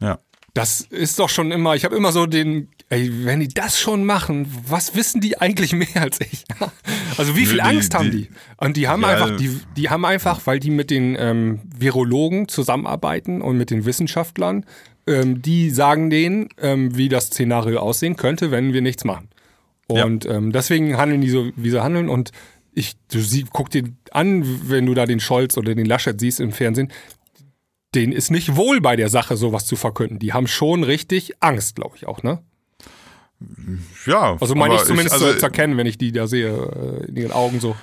Ja. Das ist doch schon immer, ich habe immer so den, ey, wenn die das schon machen, was wissen die eigentlich mehr als ich? also wie viel die, Angst die, haben die? Und die haben ja, einfach, die, die haben einfach, weil die mit den ähm, Virologen zusammenarbeiten und mit den Wissenschaftlern, ähm, die sagen denen, ähm, wie das Szenario aussehen könnte, wenn wir nichts machen. Und ja. ähm, deswegen handeln die so, wie sie handeln. Und ich, du sie, guck dir an, wenn du da den Scholz oder den Laschet siehst im Fernsehen, denen ist nicht wohl bei der Sache, sowas zu verkünden. Die haben schon richtig Angst, glaube ich auch, ne? Ja. Also meine ich zumindest ich, also, zu erkennen, wenn ich die da sehe, äh, in ihren Augen so.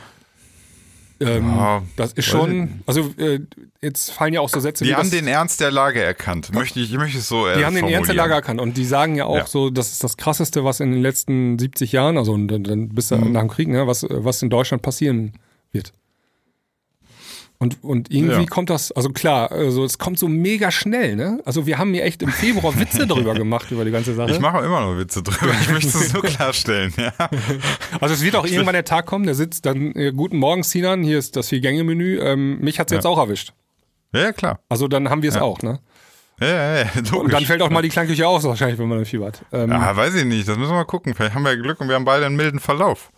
Ähm, ja, das ist schon, also äh, jetzt fallen ja auch so Sätze. Die haben den Ernst der Lage erkannt. Möchte ich, ich möchte es so. Äh, die haben den Ernst der Lage erkannt und die sagen ja auch ja. so, das ist das Krasseste, was in den letzten 70 Jahren, also dann, dann bis mhm. nach dem Krieg, ne, was, was in Deutschland passieren wird. Und, und irgendwie ja. kommt das, also klar, also es kommt so mega schnell, ne? Also wir haben mir echt im Februar Witze drüber gemacht, über die ganze Sache. Ich mache immer noch Witze drüber, ich möchte es nur klarstellen, ja. Also es wird auch irgendwann der Tag kommen, der sitzt dann, äh, guten Morgen Sinan, hier ist das Vier-Gänge-Menü, ähm, mich hat's ja. jetzt auch erwischt. Ja, klar. Also dann haben wir es ja. auch, ne? Ja, ja, ja, logisch. Und dann fällt auch mal die Klangküche aus, wahrscheinlich, wenn man dann fiebert. Ähm, ja, weiß ich nicht, das müssen wir mal gucken. Vielleicht haben wir Glück und wir haben beide einen milden Verlauf.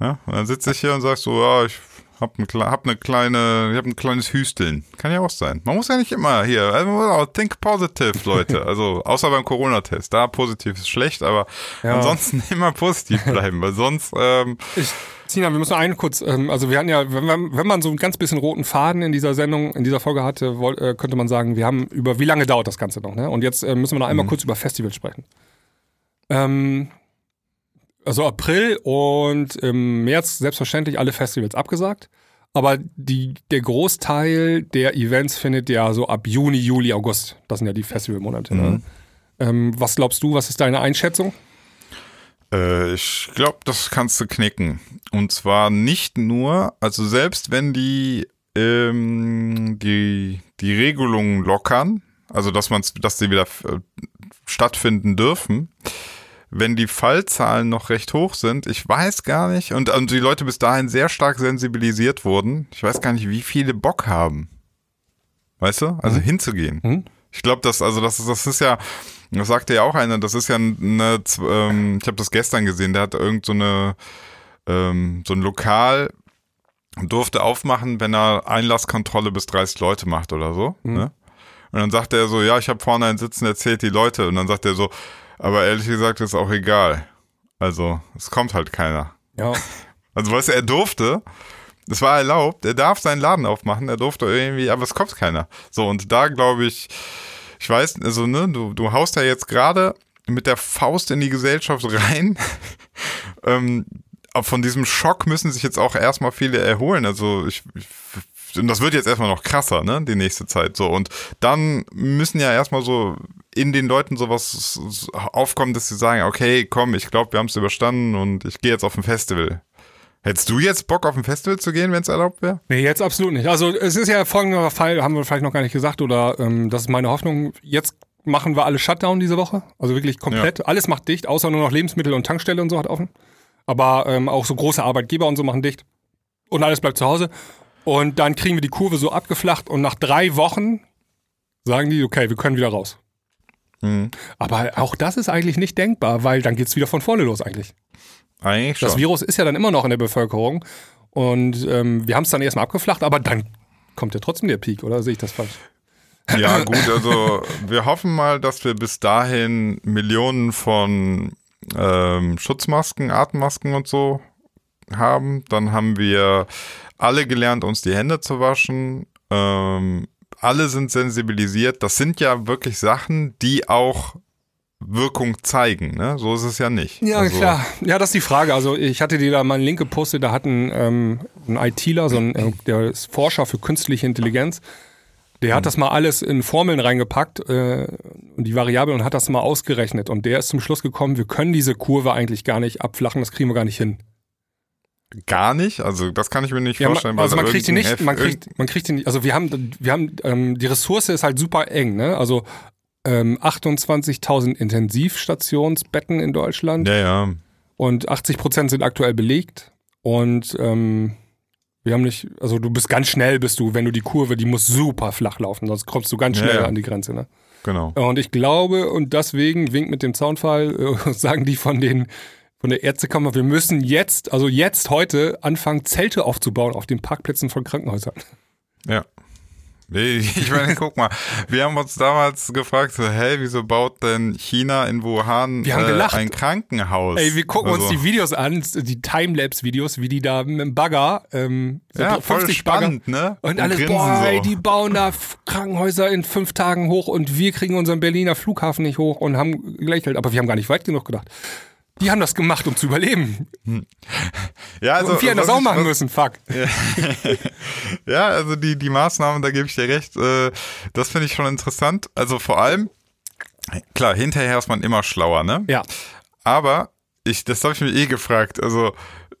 Ja, und dann sitze ich hier und sagst so, ja, ich Hab, ein, hab eine kleine, ich hab ein kleines Hüsteln. Kann ja auch sein. Man muss ja nicht immer hier, also think positive, Leute. Also außer beim Corona-Test. Da positiv ist schlecht, aber ja. ansonsten immer positiv bleiben, weil sonst. Ähm, ich, Sina, wir müssen einen kurz, ähm, also wir hatten ja, wenn man, wenn man so einen ganz bisschen roten Faden in dieser Sendung, in dieser Folge hatte, äh, könnte man sagen, wir haben über wie lange dauert das Ganze noch, ne? Und jetzt äh, müssen wir noch einmal mhm. kurz über Festivals sprechen. Ähm, also April und im März selbstverständlich alle Festivals abgesagt. Aber die, der Großteil der Events findet ja so ab Juni, Juli, August. Das sind ja die Festivalmonate. Ne? Mhm. Ne? Ähm, was glaubst du, was ist deine Einschätzung? Äh, ich glaube, das kannst du knicken. Und zwar nicht nur, also selbst wenn die ähm, die, die Regelungen lockern, also dass man dass sie wieder äh, stattfinden dürfen, wenn die Fallzahlen noch recht hoch sind, ich weiß gar nicht, und, und die Leute bis dahin sehr stark sensibilisiert wurden, ich weiß gar nicht, wie viele Bock haben. Weißt du? Also mhm. hinzugehen. Mhm. Ich glaube, das, also das, das ist ja, das sagte ja auch einer, das ist ja eine, ähm, ich habe das gestern gesehen, der hat irgend so eine, ähm, so ein Lokal durfte aufmachen, wenn er Einlasskontrolle bis 30 Leute macht oder so. Mhm. Ne? Und dann sagt er so, ja, ich habe vorne einen Sitzen, erzählt die Leute. Und dann sagt er so, aber ehrlich gesagt ist auch egal. Also, es kommt halt keiner. Ja. Also, weißt du, er durfte, es war erlaubt, er darf seinen Laden aufmachen, er durfte irgendwie, aber es kommt keiner. So, und da glaube ich, ich weiß, also, ne, du, du haust ja jetzt gerade mit der Faust in die Gesellschaft rein. ähm, von diesem Schock müssen sich jetzt auch erstmal viele erholen. Also ich, ich und das wird jetzt erstmal noch krasser, ne, die nächste Zeit so. Und dann müssen ja erstmal so in den Leuten sowas aufkommen, dass sie sagen, okay, komm, ich glaube, wir haben es überstanden und ich gehe jetzt auf ein Festival. Hättest du jetzt Bock, auf ein Festival zu gehen, wenn es erlaubt wäre? Nee, jetzt absolut nicht. Also es ist ja folgender Fall, haben wir vielleicht noch gar nicht gesagt, oder ähm, das ist meine Hoffnung, jetzt machen wir alle Shutdown diese Woche. Also wirklich komplett. Ja. Alles macht dicht, außer nur noch Lebensmittel und Tankstelle und so hat offen. Aber ähm, auch so große Arbeitgeber und so machen dicht. Und alles bleibt zu Hause. Und dann kriegen wir die Kurve so abgeflacht und nach drei Wochen sagen die, okay, wir können wieder raus. Mhm. Aber auch das ist eigentlich nicht denkbar, weil dann geht es wieder von vorne los eigentlich. Eigentlich schon. Das Virus ist ja dann immer noch in der Bevölkerung und ähm, wir haben es dann erstmal abgeflacht, aber dann kommt ja trotzdem der Peak, oder sehe ich das falsch? Ja, gut, also wir hoffen mal, dass wir bis dahin Millionen von ähm, Schutzmasken, Atemmasken und so haben. Dann haben wir alle gelernt, uns die Hände zu waschen. Ähm, alle sind sensibilisiert. Das sind ja wirklich Sachen, die auch Wirkung zeigen, ne? So ist es ja nicht. Ja, also, klar. Ja, das ist die Frage. Also ich hatte dir da mal einen Link gepostet, da hat ein, ähm, ein ITler, so ein, äh, der ist Forscher für künstliche Intelligenz, der hat mhm. das mal alles in Formeln reingepackt äh, und die Variablen und hat das mal ausgerechnet. Und der ist zum Schluss gekommen, wir können diese Kurve eigentlich gar nicht abflachen, das kriegen wir gar nicht hin. Gar nicht? Also das kann ich mir nicht ja, vorstellen. Also man kriegt die nicht, man kriegt, man kriegt die nicht, also wir haben, wir haben, ähm, die Ressource ist halt super eng, ne? Also ähm, 28.000 Intensivstationsbetten in Deutschland. Ja, ja. Und 80 Prozent sind aktuell belegt. Und ähm, wir haben nicht, also du bist ganz schnell, bist du, wenn du die Kurve, die muss super flach laufen, sonst kommst du ganz schnell ja, ja. an die Grenze, ne? Genau. Und ich glaube, und deswegen, wink mit dem Zaunfall, äh, sagen die von den von der Ärztekammer, wir müssen jetzt, also jetzt heute, anfangen, Zelte aufzubauen auf den Parkplätzen von Krankenhäusern. Ja. Ich meine, guck mal, wir haben uns damals gefragt, so, hey, wieso baut denn China in Wuhan wir haben äh, ein Krankenhaus? Ey, wir gucken also. uns die Videos an, die Timelapse-Videos, wie die da mit dem Bagger, ähm, so ja, voll spannend, Bagger, ne? Und, und alles, boah, so. ey, die bauen da Krankenhäuser in fünf Tagen hoch und wir kriegen unseren Berliner Flughafen nicht hoch und haben gelächelt, aber wir haben gar nicht weit genug gedacht. Die haben das gemacht, um zu überleben. Ja, also. Und wir hätten das auch machen was, müssen, fuck. Ja. also die, die Maßnahmen, da gebe ich dir recht, äh, das finde ich schon interessant. Also vor allem, klar, hinterher ist man immer schlauer, ne? Ja. Aber ich, das habe ich mir eh gefragt. Also,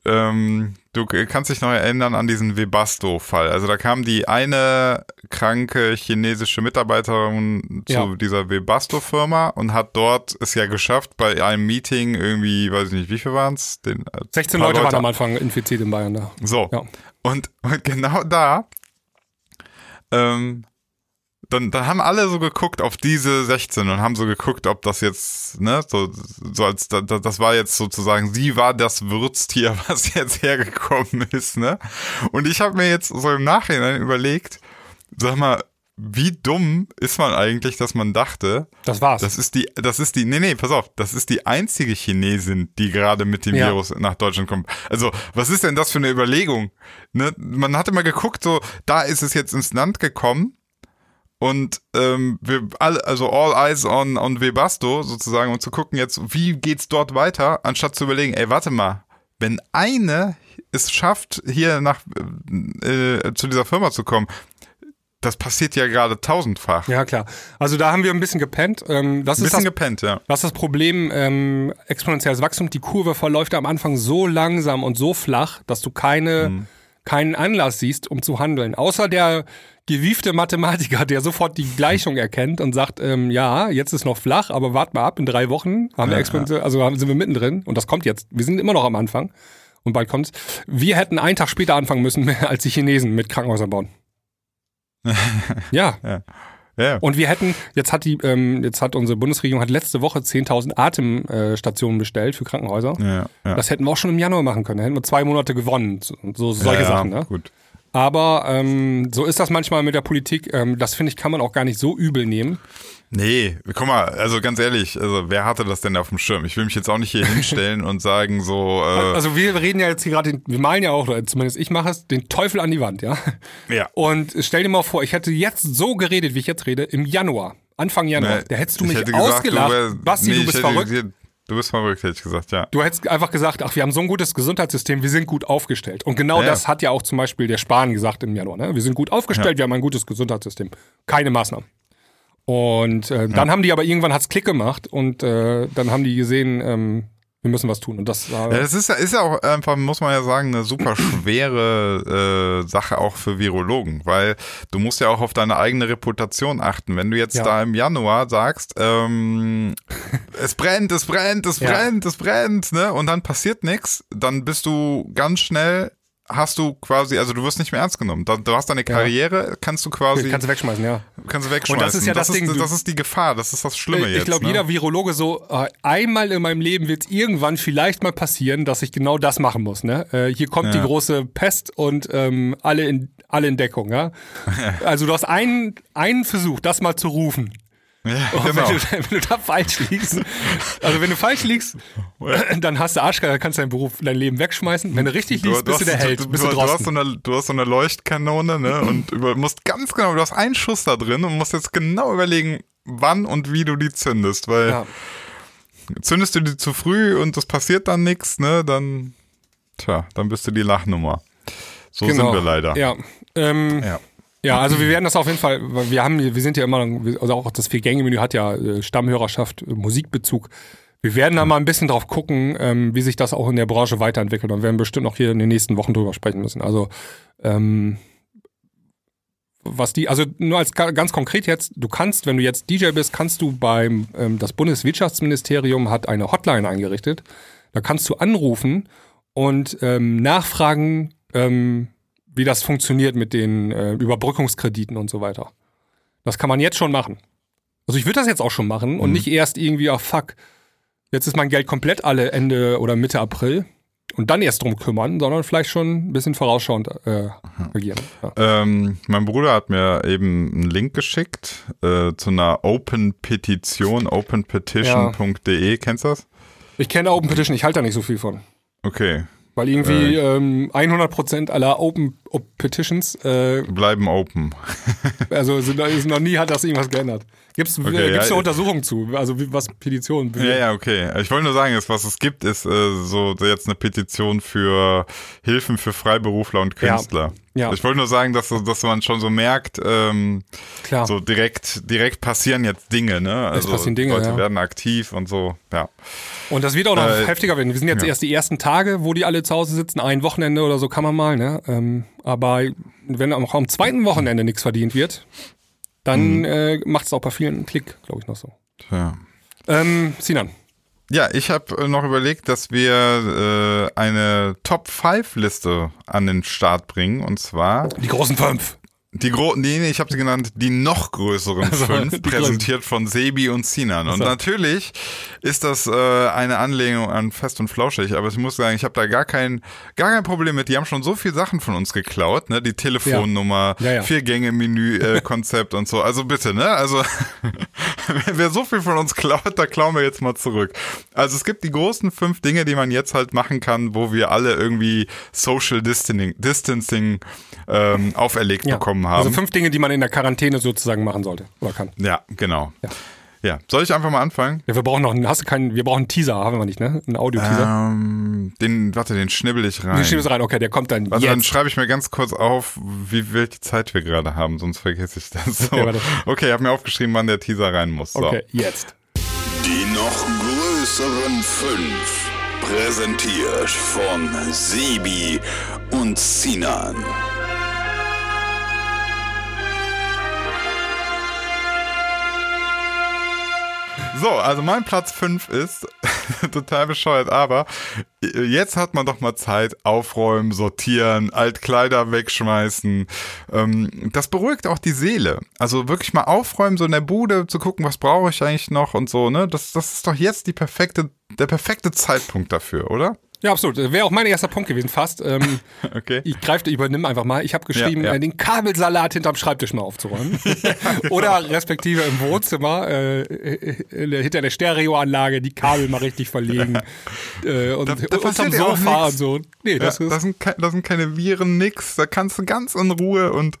ähm, du kannst dich noch erinnern an diesen Webasto-Fall. Also da kam die eine kranke chinesische Mitarbeiterin zu ja. dieser Webasto-Firma und hat dort es ja geschafft, bei einem Meeting irgendwie, weiß ich nicht, wie viel waren es? 16 Leute, Leute waren am Anfang infiziert in Bayern da. So. Ja. Und, und genau da ähm, dann, dann haben alle so geguckt auf diese 16 und haben so geguckt, ob das jetzt, ne, so, so als das war jetzt sozusagen, sie war das Würztier, was jetzt hergekommen ist, ne? Und ich habe mir jetzt so im Nachhinein überlegt, sag mal, wie dumm ist man eigentlich, dass man dachte, das war's. Das ist die, das ist die, nee, nee, pass auf, das ist die einzige Chinesin, die gerade mit dem ja. Virus nach Deutschland kommt. Also, was ist denn das für eine Überlegung? Ne? Man hatte mal geguckt, so, da ist es jetzt ins Land gekommen und ähm, wir alle, also all eyes on, on Webasto sozusagen, um zu gucken jetzt, wie geht's dort weiter, anstatt zu überlegen, ey, warte mal, wenn eine es schafft, hier nach äh, zu dieser Firma zu kommen, das passiert ja gerade tausendfach. Ja, klar. Also da haben wir ein bisschen gepennt. Ähm, das ein bisschen das, gepennt, ja. Das ist das Problem, ähm, exponentielles Wachstum. Die Kurve verläuft am Anfang so langsam und so flach, dass du keine, mhm. keinen Anlass siehst, um zu handeln. Außer der gewiefte Mathematiker, der sofort die Gleichung erkennt und sagt, ähm, ja, jetzt ist noch flach, aber wart mal ab, in drei Wochen haben wir exponentiell, also sind wir mittendrin und das kommt jetzt. Wir sind immer noch am Anfang und bald kommt's. Wir hätten einen Tag später anfangen müssen als die Chinesen mit Krankenhäusern bauen. ja. ja. Ja. Und wir hätten, jetzt hat die, ähm, jetzt hat unsere Bundesregierung hat letzte Woche 10.000 Atemstationen bestellt für Krankenhäuser. Ja, ja. Das hätten wir auch schon im Januar machen können. Da hätten wir zwei Monate gewonnen. So, solche ja, Sachen, ne? Gut. Aber ähm, so ist das manchmal mit der Politik. Ähm, das finde ich, kann man auch gar nicht so übel nehmen. Nee, guck mal, also ganz ehrlich, also wer hatte das denn auf dem Schirm? Ich will mich jetzt auch nicht hier hinstellen und sagen so. Äh also wir reden ja jetzt hier gerade, wir malen ja auch, zumindest ich mache es, den Teufel an die Wand, ja. Ja. Und stell dir mal vor, ich hätte jetzt so geredet, wie ich jetzt rede, im Januar, Anfang Januar. Nee, da hättest du mich gesagt, ausgelacht. Du wär, Basti, nee, du bist verrückt. Hätte, Du bist verrückt, hätte ich gesagt, ja. Du hättest einfach gesagt, ach, wir haben so ein gutes Gesundheitssystem, wir sind gut aufgestellt. Und genau ja. das hat ja auch zum Beispiel der Spahn gesagt im Januar. Ne? Wir sind gut aufgestellt, ja. wir haben ein gutes Gesundheitssystem. Keine Maßnahmen. Und äh, dann haben die aber irgendwann hat's Klick gemacht und äh, dann haben die gesehen, ähm, wir müssen was tun. Und das, ja, das ist, ist ja auch einfach, muss man ja sagen, eine super schwere äh, Sache auch für Virologen, weil du musst ja auch auf deine eigene Reputation achten. Wenn du jetzt ja. da im Januar sagst, ähm, es brennt, es brennt, es brennt, ja. es brennt, ne? Und dann passiert nichts, dann bist du ganz schnell hast du quasi, also du wirst nicht mehr ernst genommen. Du hast deine Karriere, ja. kannst du quasi. Kannst du wegschmeißen, ja. Kannst du wegschmeißen. Und das ist ja das, das Ding. Ist, das ist die Gefahr, das ist das Schlimme ich, jetzt. Ich glaube, ne? jeder Virologe so, äh, einmal in meinem Leben wird es irgendwann vielleicht mal passieren, dass ich genau das machen muss. Ne? Äh, hier kommt ja. die große Pest und ähm, alle, in, alle in Deckung. Ja? also du hast einen, einen Versuch, das mal zu rufen. Ja, genau. wenn, du, wenn, du, da falsch liegst, also wenn du falsch liegst, dann hast du Arschgeil, kannst du deinen Beruf, dein Leben wegschmeißen. Wenn du richtig liegst, du, bist du der Held. Du, bist du, du, hast so eine, du hast so eine Leuchtkanone, ne? Und über, musst ganz genau, du hast einen Schuss da drin und musst jetzt genau überlegen, wann und wie du die zündest, weil ja. zündest du die zu früh und das passiert dann nichts, ne? Dann, tja, dann bist du die Lachnummer. So genau. sind wir leider. Ja. Ähm, ja. Ja, also wir werden das auf jeden Fall, wir haben, wir sind ja immer, also auch das Vier-Gänge-Menü hat ja äh, Stammhörerschaft, äh, Musikbezug. Wir werden da mal ein bisschen drauf gucken, ähm, wie sich das auch in der Branche weiterentwickelt und werden bestimmt auch hier in den nächsten Wochen drüber sprechen müssen. Also, ähm, was die, also nur als ganz konkret jetzt, du kannst, wenn du jetzt DJ bist, kannst du beim, ähm, das Bundeswirtschaftsministerium hat eine Hotline eingerichtet. Da kannst du anrufen und ähm, nachfragen, ähm, wie das funktioniert mit den äh, Überbrückungskrediten und so weiter. Das kann man jetzt schon machen. Also ich würde das jetzt auch schon machen und mhm. nicht erst irgendwie, ach fuck, jetzt ist mein Geld komplett alle Ende oder Mitte April und dann erst drum kümmern, sondern vielleicht schon ein bisschen vorausschauend äh, agieren. Ja. Ähm, mein Bruder hat mir eben einen Link geschickt äh, zu einer Open Petition, openpetition.de. Ja. Kennst du das? Ich kenne Open Petition, ich halte da nicht so viel von. Okay, weil irgendwie äh, ähm, 100% aller Open Petitions äh, bleiben open. also sind, ist noch nie hat das irgendwas geändert. Gibt es okay, ja, eine Untersuchung zu? Also wie, was Petitionen? Ja, ja, okay. Ich wollte nur sagen, ist, was es gibt, ist äh, so jetzt eine Petition für Hilfen für Freiberufler und Künstler. Ja. ja. Ich wollte nur sagen, dass, dass man schon so merkt, ähm, Klar. so direkt, direkt passieren jetzt Dinge, ne? Also es passieren Dinge, Leute ja. werden aktiv und so, ja. Und das wird auch noch äh, heftiger werden. Wir sind jetzt erst die ersten Tage, wo die alle zu Hause sitzen. Ein Wochenende oder so kann man mal, ne? Ähm, aber wenn auch am zweiten Wochenende nichts verdient wird, dann mhm. äh, macht es auch bei vielen einen Klick, glaube ich, noch so. Ja. Ähm, Sinan. Ja, ich habe äh, noch überlegt, dass wir äh, eine Top 5 Liste an den Start bringen und zwar die großen fünf. Die großen, nee, nee, ich habe sie genannt, die noch größeren also, fünf, präsentiert von Sebi und Sinan. Und so. natürlich ist das äh, eine Anlehnung an Fest und Flauschig, aber ich muss sagen, ich habe da gar kein, gar kein Problem mit. Die haben schon so viele Sachen von uns geklaut, ne? Die Telefonnummer, ja. Ja, ja. Vier-Gänge-Menü-Konzept äh, und so. Also bitte, ne? Also wer so viel von uns klaut, da klauen wir jetzt mal zurück. Also es gibt die großen fünf Dinge, die man jetzt halt machen kann, wo wir alle irgendwie Social Distancing, Distancing ähm, auferlegt bekommen haben. Also fünf Dinge, die man in der Quarantäne sozusagen machen sollte oder kann. Ja, genau. Ja. Ja, soll ich einfach mal anfangen? Ja, wir brauchen noch, einen, hast du keinen, wir brauchen einen Teaser, haben wir nicht, ne? Einen Audio-Teaser. Ähm, den, warte, den schnibbel ich rein. Den schnibbel rein, okay, der kommt dann Also jetzt. dann schreibe ich mir ganz kurz auf, wie welche Zeit wir gerade haben, sonst vergesse ich das. So. Okay, okay ich habe mir aufgeschrieben, wann der Teaser rein muss. So. Okay, jetzt. Die noch größeren fünf, präsentiert von Sebi und Sinan. So, also mein Platz 5 ist total bescheuert, aber jetzt hat man doch mal Zeit, aufräumen, sortieren, Altkleider wegschmeißen. Ähm, das beruhigt auch die Seele. Also wirklich mal aufräumen, so in der Bude zu gucken, was brauche ich eigentlich noch und so, ne? Das, das ist doch jetzt die perfekte, der perfekte Zeitpunkt dafür, oder? Ja, absolut. Wäre auch mein erster Punkt gewesen, fast. Ähm, okay. Ich greife, übernimm einfach mal. Ich habe geschrieben, ja, ja. Äh, den Kabelsalat hinterm Schreibtisch mal aufzuräumen. Oder respektive im Wohnzimmer, äh, äh, hinter der Stereoanlage, die Kabel mal richtig verlegen. Äh, und da, da unterm Sofa und so. Nee, das, ja, ist, das, sind, das sind keine Viren, nix. Da kannst du ganz in Ruhe und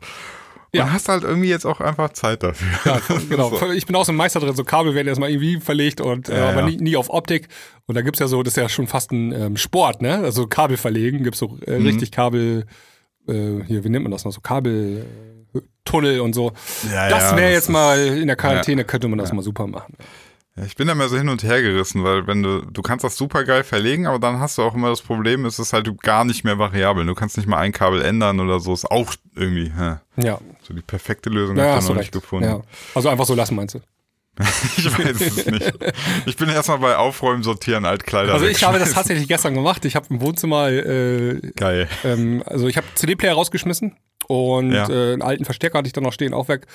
ja. Und hast halt irgendwie jetzt auch einfach Zeit dafür. Ja, genau. So. Ich bin auch so ein Meister drin, so Kabel werden erstmal irgendwie verlegt und äh, ja, aber ja. Nie, nie, auf Optik. Und da gibt's ja so, das ist ja schon fast ein ähm, Sport, ne? Also Kabel verlegen, gibt's so äh, mhm. richtig Kabel, äh, hier, wie nennt man das noch? So Kabeltunnel und so. Das wäre jetzt mal in der Quarantäne, könnte man das mal super machen. Ja, ich bin da mehr so hin und her gerissen, weil wenn du, du kannst das super geil verlegen, aber dann hast du auch immer das Problem, es ist halt gar nicht mehr variabel. Du kannst nicht mal ein Kabel ändern oder so, ist auch irgendwie, hä. ja. So die perfekte Lösung ja, habe ich noch nicht gefunden. Ja. Also einfach so lassen, meinst du? ich weiß es nicht. Ich bin erstmal bei Aufräumen, Sortieren, Altkleider. Also ich habe das tatsächlich gestern gemacht. Ich habe im Wohnzimmer äh, geil. Ähm, also ich habe CD-Player rausgeschmissen und ja. äh, einen alten Verstärker hatte ich dann noch stehen, auch weg.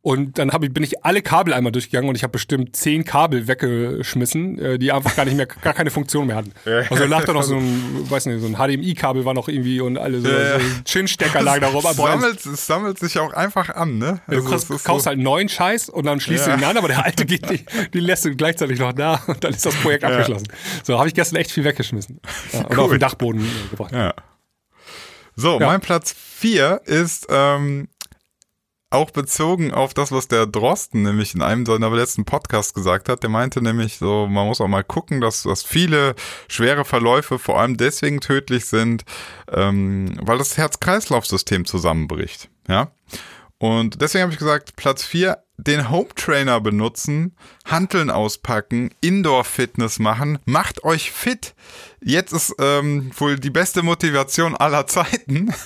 Und dann ich, bin ich alle Kabel einmal durchgegangen und ich habe bestimmt zehn Kabel weggeschmissen, äh, die einfach gar nicht mehr, gar keine Funktion mehr hatten. Also lag da noch so ein, weiß nicht, so ein HDMI-Kabel war noch irgendwie und alle so, so Chin-Stecker lagen da rum. Es sammelt, es sammelt sich auch einfach an, ne? Also du kaufst, kaufst so halt neuen Scheiß und dann schließt ja. du ihn an, aber der alte geht nicht, die lässt du gleichzeitig noch da und dann ist das Projekt ja. abgeschlossen. So, habe ich gestern echt viel weggeschmissen. Ja, und cool. auf den Dachboden äh, gebracht. Ja. So, mein Platz vier ist ähm, auch bezogen auf das, was der Drosten nämlich in einem seiner letzten Podcasts gesagt hat. Der meinte nämlich so, man muss auch mal gucken, dass, dass viele schwere Verläufe vor allem deswegen tödlich sind, ähm, weil das Herz-Kreislauf-System zusammenbricht. Ja. Und deswegen habe ich gesagt, Platz 4, den Home Trainer benutzen, Hanteln auspacken, Indoor-Fitness machen, macht euch fit. Jetzt ist ähm, wohl die beste Motivation aller Zeiten.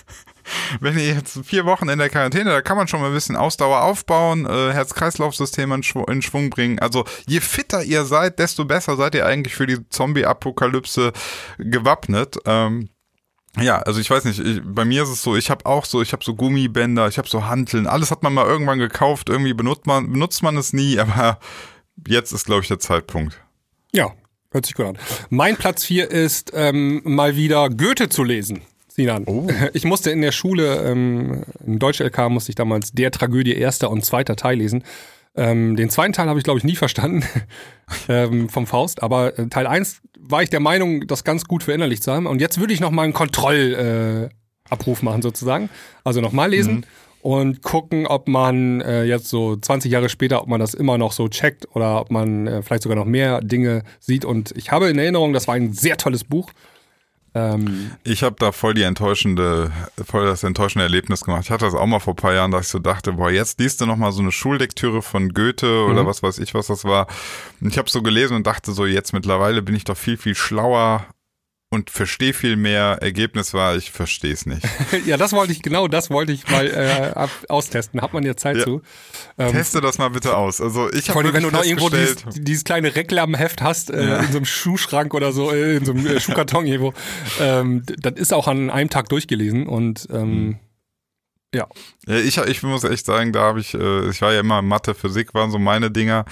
wenn ihr jetzt vier Wochen in der Quarantäne, da kann man schon mal ein bisschen Ausdauer aufbauen, äh, Herz-Kreislauf-System in, Schw in, Schwung bringen. Also je fitter ihr seid, desto besser seid ihr eigentlich für die Zombie-Apokalypse gewappnet. Ähm, ja, also ich weiß nicht, ich, bei mir ist es so, ich habe auch so, ich habe so Gummibänder, ich habe so Hanteln, alles hat man mal irgendwann gekauft, irgendwie benutzt man, benutzt man es nie, aber jetzt ist, glaube ich, der Zeitpunkt. Ja, hört sich gut an. Mein Platz 4 ist ähm, mal wieder Goethe zu lesen. Sinan. Oh. Ich musste in der Schule, ähm, im Deutsch-LK musste ich damals der Tragödie erster und zweiter Teil lesen. Ähm, den zweiten Teil habe ich, glaube ich, nie verstanden ähm, vom Faust, aber äh, Teil 1 war ich der Meinung, das ganz gut verinnerlicht zu haben. Und jetzt würde ich nochmal einen Kontrollabruf äh, machen, sozusagen. Also nochmal lesen. Mhm und gucken, ob man äh, jetzt so 20 Jahre später, ob man das immer noch so checkt oder ob man äh, vielleicht sogar noch mehr Dinge sieht. Und ich habe in Erinnerung, das war ein sehr tolles Buch. Ähm, ich habe da voll die enttäuschende, voll das enttäuschende Erlebnis gemacht. Ich hatte das auch mal vor ein paar Jahren, dass ich so dachte, boah, jetzt liest du nochmal so eine Schullektüre von Goethe oder mhm. was weiß ich, was das war. Und ich habe so gelesen und dachte so, jetzt mittlerweile bin ich doch viel, viel schlauer und verstehe viel mehr. Ergebnis war, ich verstehe es nicht. ja, das wollte ich, genau das wollte ich mal äh, ab, austesten. Hat man ja Zeit ja. zu. Ähm, Teste das mal bitte aus. Also ich habe wenn du noch irgendwo dieses, dieses kleine Reklamheft hast, äh, ja. in so einem Schuhschrank oder so, äh, in so einem äh, Schuhkarton irgendwo, ähm, das ist auch an einem Tag durchgelesen und ähm, mhm Ja. Ich, ich muss echt sagen, da habe ich, äh, ich war ja immer Mathe, Physik waren so meine Dinger.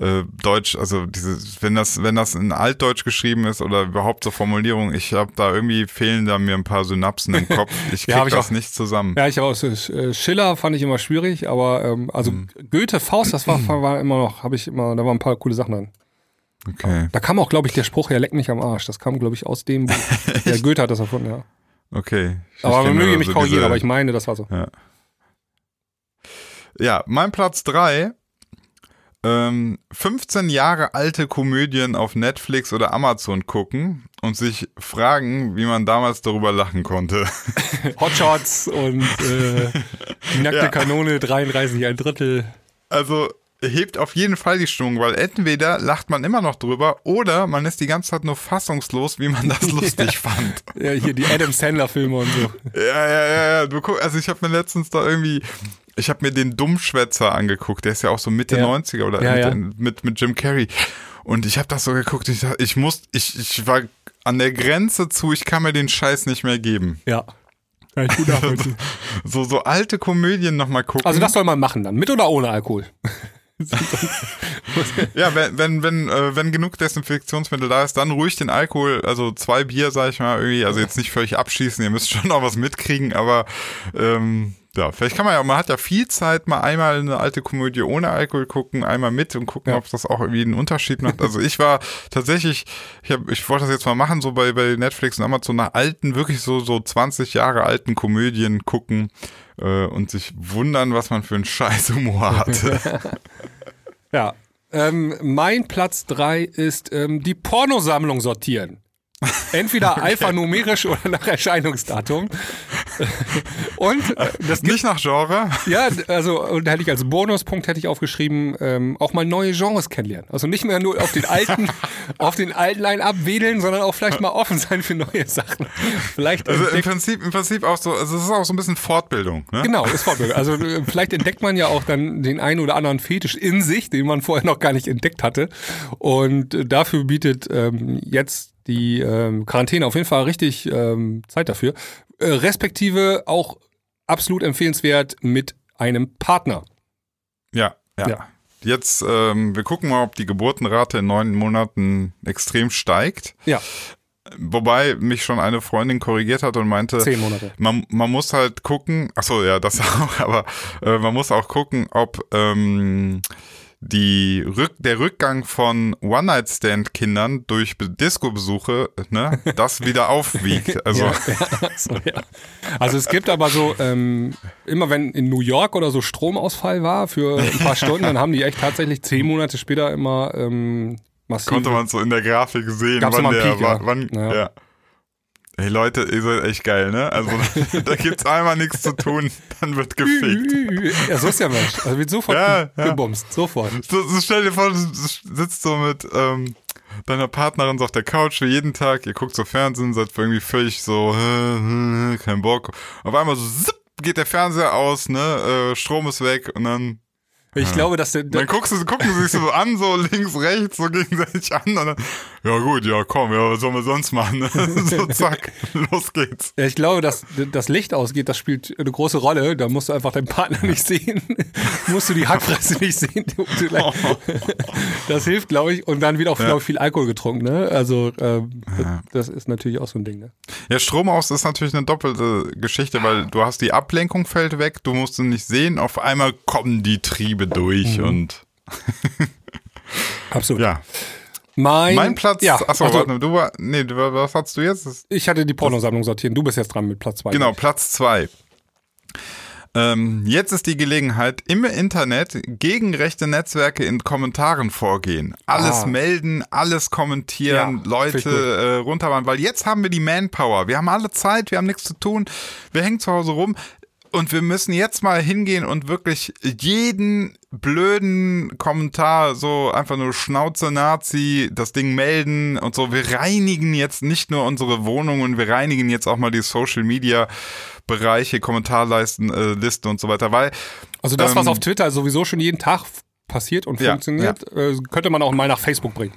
Äh, Deutsch, also dieses, wenn das, wenn das in Altdeutsch geschrieben ist oder überhaupt so Formulierung, ich habe da irgendwie fehlen da mir ein paar Synapsen im Kopf. Ich krieg ja, das auch, nicht zusammen. Ja, ich habe auch äh, Schiller fand ich immer schwierig, aber ähm, also mhm. Goethe, Faust, das war, war immer noch, habe ich immer, da waren ein paar coole Sachen drin. Okay. Da kam auch, glaube ich, der Spruch, ja, leck mich am Arsch. Das kam, glaube ich, aus dem, der Goethe hat das erfunden, ja. Okay. Aber man möge mich korrigieren, aber ich meine, das war so. Ja, ja mein Platz 3. Ähm, 15 Jahre alte Komödien auf Netflix oder Amazon gucken und sich fragen, wie man damals darüber lachen konnte. Hotshots und äh, die nackte ja. Kanone 33, ein Drittel. Also hebt auf jeden Fall die Stimmung, weil entweder lacht man immer noch drüber oder man ist die ganze Zeit nur fassungslos, wie man das lustig ja. fand. Ja, hier die Adam Sandler Filme und so. Ja, ja, ja, ja. Also ich habe mir letztens da irgendwie ich habe mir den Dummschwätzer angeguckt, der ist ja auch so Mitte ja. 90er oder ja, mit, mit, mit Jim Carrey. Und ich habe das so geguckt, ich, ich muss, ich, ich war an der Grenze zu, ich kann mir den Scheiß nicht mehr geben. Ja. So, so alte Komödien nochmal gucken. Also das soll man machen dann, mit oder ohne Alkohol? Ja, wenn, wenn, wenn, äh, wenn genug Desinfektionsmittel da ist, dann ruhig den Alkohol, also zwei Bier, sag ich mal, irgendwie, also jetzt nicht völlig abschießen, ihr müsst schon noch was mitkriegen, aber ähm, ja, vielleicht kann man ja, man hat ja viel Zeit, mal einmal eine alte Komödie ohne Alkohol gucken, einmal mit und gucken, ja. ob das auch irgendwie einen Unterschied macht. Also ich war tatsächlich, ich, hab, ich wollte das jetzt mal machen, so bei, bei Netflix und Amazon nach alten, wirklich so, so 20 Jahre alten Komödien gucken äh, und sich wundern, was man für einen Scheißhumor hatte. ja. Ähm, mein Platz 3 ist ähm, die Pornosammlung sortieren. Entweder okay. alphanumerisch oder nach Erscheinungsdatum. und äh, das nicht nach Genre. Ja, also und da hätte ich als Bonuspunkt hätte ich aufgeschrieben, ähm, auch mal neue Genres kennenlernen. Also nicht mehr nur auf den alten, auf den alten Line abwedeln, sondern auch vielleicht mal offen sein für neue Sachen. Vielleicht also im Prinzip, im Prinzip auch so, also es ist auch so ein bisschen Fortbildung. Ne? Genau, ist Fortbildung. Also äh, vielleicht entdeckt man ja auch dann den einen oder anderen Fetisch in sich, den man vorher noch gar nicht entdeckt hatte. Und äh, dafür bietet ähm, jetzt die ähm, Quarantäne auf jeden Fall richtig ähm, Zeit dafür. Äh, respektive auch absolut empfehlenswert mit einem Partner. Ja, ja. ja. Jetzt, ähm, wir gucken mal, ob die Geburtenrate in neun Monaten extrem steigt. Ja. Wobei mich schon eine Freundin korrigiert hat und meinte, Zehn Monate. Man, man muss halt gucken, achso, ja, das auch, aber äh, man muss auch gucken, ob ähm, die Rück, der Rückgang von One-Night-Stand-Kindern durch Disco-Besuche, ne, das wieder aufwiegt. Also. ja, ja, so, ja. also es gibt aber so, ähm, immer wenn in New York oder so Stromausfall war für ein paar Stunden, dann haben die echt tatsächlich zehn Monate später immer ähm, massiv. Konnte man so in der Grafik sehen, wann der, Peak, wann, ja. Hey Leute, ihr seid echt geil, ne? Also da gibt's einmal nichts zu tun, dann wird gefickt. Ja, so ist ja Mensch. Also wird sofort ja, ja. gebumst, sofort. So, so stell dir vor, du sitzt so mit ähm, deiner Partnerin so auf der Couch jeden Tag, ihr guckt so Fernsehen, seid irgendwie völlig so, kein Bock. Auf einmal so zipp, geht der Fernseher aus, ne? Äh, Strom ist weg und dann ich glaube, dass der, Dann guckst du, gucken sie sich so an, so links, rechts, so gegenseitig an. Dann, ja gut, ja komm, ja, was sollen wir sonst machen? so zack, los geht's. Ja, ich glaube, dass das Licht ausgeht, das spielt eine große Rolle. Da musst du einfach deinen Partner nicht sehen. musst du die Hackfresse nicht sehen. das hilft, glaube ich. Und dann wird auch, ja. glaube ich, viel Alkohol getrunken. Ne? Also ähm, ja. das ist natürlich auch so ein Ding. Ne? Ja, Strom aus ist natürlich eine doppelte Geschichte, weil du hast die Ablenkung fällt weg, du musst ihn nicht sehen. Auf einmal kommen die Triebe durch mhm. und Absolut. Ja. Mein, mein Platz, ja, achso, also, warte, du war, nee, was hast du jetzt? Ich hatte die Pornosammlung sortieren, du bist jetzt dran mit Platz 2. Genau, Platz 2. Ähm, jetzt ist die Gelegenheit, im Internet gegen rechte Netzwerke in Kommentaren vorgehen. Alles ah. melden, alles kommentieren, ja, Leute äh, runtermachen, weil jetzt haben wir die Manpower. Wir haben alle Zeit, wir haben nichts zu tun, wir hängen zu Hause rum. Und wir müssen jetzt mal hingehen und wirklich jeden blöden Kommentar, so einfach nur Schnauze Nazi, das Ding melden und so. Wir reinigen jetzt nicht nur unsere Wohnungen, wir reinigen jetzt auch mal die Social Media Bereiche, Kommentarleisten, äh, Listen und so weiter, weil. Also das, ähm, was auf Twitter sowieso schon jeden Tag passiert und ja, funktioniert, ja. Äh, könnte man auch mal nach Facebook bringen.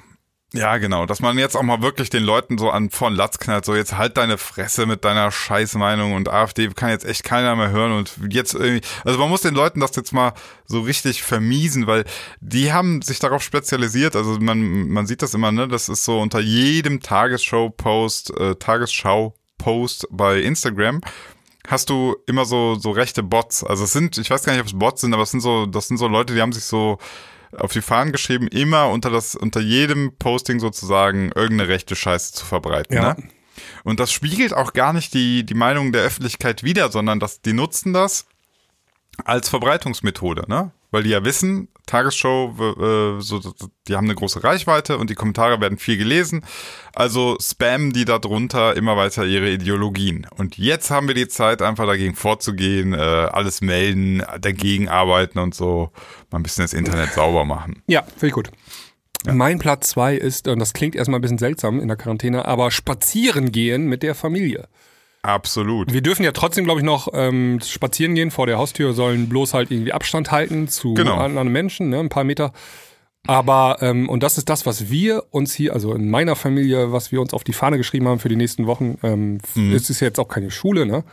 Ja, genau. Dass man jetzt auch mal wirklich den Leuten so an von Latz knallt, so jetzt halt deine Fresse mit deiner Scheißmeinung und AfD kann jetzt echt keiner mehr hören und jetzt irgendwie, also man muss den Leuten das jetzt mal so richtig vermiesen, weil die haben sich darauf spezialisiert, also man, man sieht das immer, ne, das ist so unter jedem Tagesschau-Post, äh, Tagesschau-Post bei Instagram hast du immer so, so rechte Bots. Also es sind, ich weiß gar nicht, ob es Bots sind, aber es sind so, das sind so Leute, die haben sich so auf die Fahnen geschrieben, immer unter das, unter jedem Posting sozusagen irgendeine rechte Scheiße zu verbreiten. Ja. Ne? Und das spiegelt auch gar nicht die, die Meinung der Öffentlichkeit wider, sondern dass die nutzen das als Verbreitungsmethode, ne? Weil die ja wissen, Tagesshow, äh, so, die haben eine große Reichweite und die Kommentare werden viel gelesen. Also spammen die da drunter immer weiter ihre Ideologien. Und jetzt haben wir die Zeit, einfach dagegen vorzugehen, äh, alles melden, dagegen arbeiten und so mal ein bisschen das Internet sauber machen. Ja, finde ich gut. Ja. Mein Platz zwei ist, und das klingt erstmal ein bisschen seltsam in der Quarantäne, aber spazieren gehen mit der Familie. Absolut. Wir dürfen ja trotzdem, glaube ich, noch ähm, spazieren gehen vor der Haustür, sollen bloß halt irgendwie Abstand halten zu genau. anderen Menschen, ne, ein paar Meter. Aber, ähm, und das ist das, was wir uns hier, also in meiner Familie, was wir uns auf die Fahne geschrieben haben für die nächsten Wochen, ähm, mhm. es ist ja jetzt auch keine Schule, ne?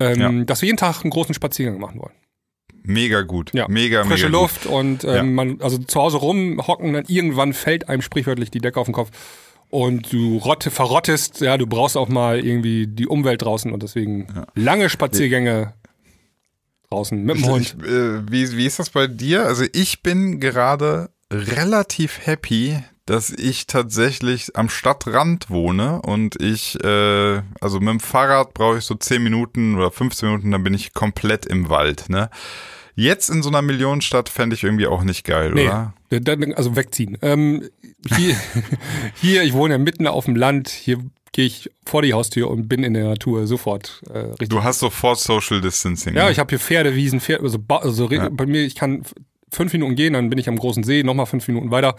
Ähm, ja. Dass wir jeden Tag einen großen Spaziergang machen wollen. Mega gut. Ja. Mega, Frische mega Luft gut. und ähm, ja. man, also zu Hause rumhocken, dann irgendwann fällt einem sprichwörtlich die Decke auf den Kopf und du rotte, verrottest, ja, du brauchst auch mal irgendwie die Umwelt draußen und deswegen ja. lange Spaziergänge draußen mit dem Hund. Ich, äh, wie, wie ist das bei dir? Also ich bin gerade relativ happy, dass ich tatsächlich am Stadtrand wohne und ich, äh, also mit dem Fahrrad brauche ich so 10 Minuten oder 15 Minuten, dann bin ich komplett im Wald, ne? Jetzt in so einer Millionenstadt fände ich irgendwie auch nicht geil, nee, oder? Also wegziehen. Ähm, hier, hier, ich wohne ja mitten auf dem Land, hier gehe ich vor die Haustür und bin in der Natur sofort äh, richtig. Du hast sofort Social Distancing. Ja, ne? ich habe hier Pferdewiesen, Pferde, also, also ja. bei mir, ich kann fünf Minuten gehen, dann bin ich am großen See, nochmal fünf Minuten weiter.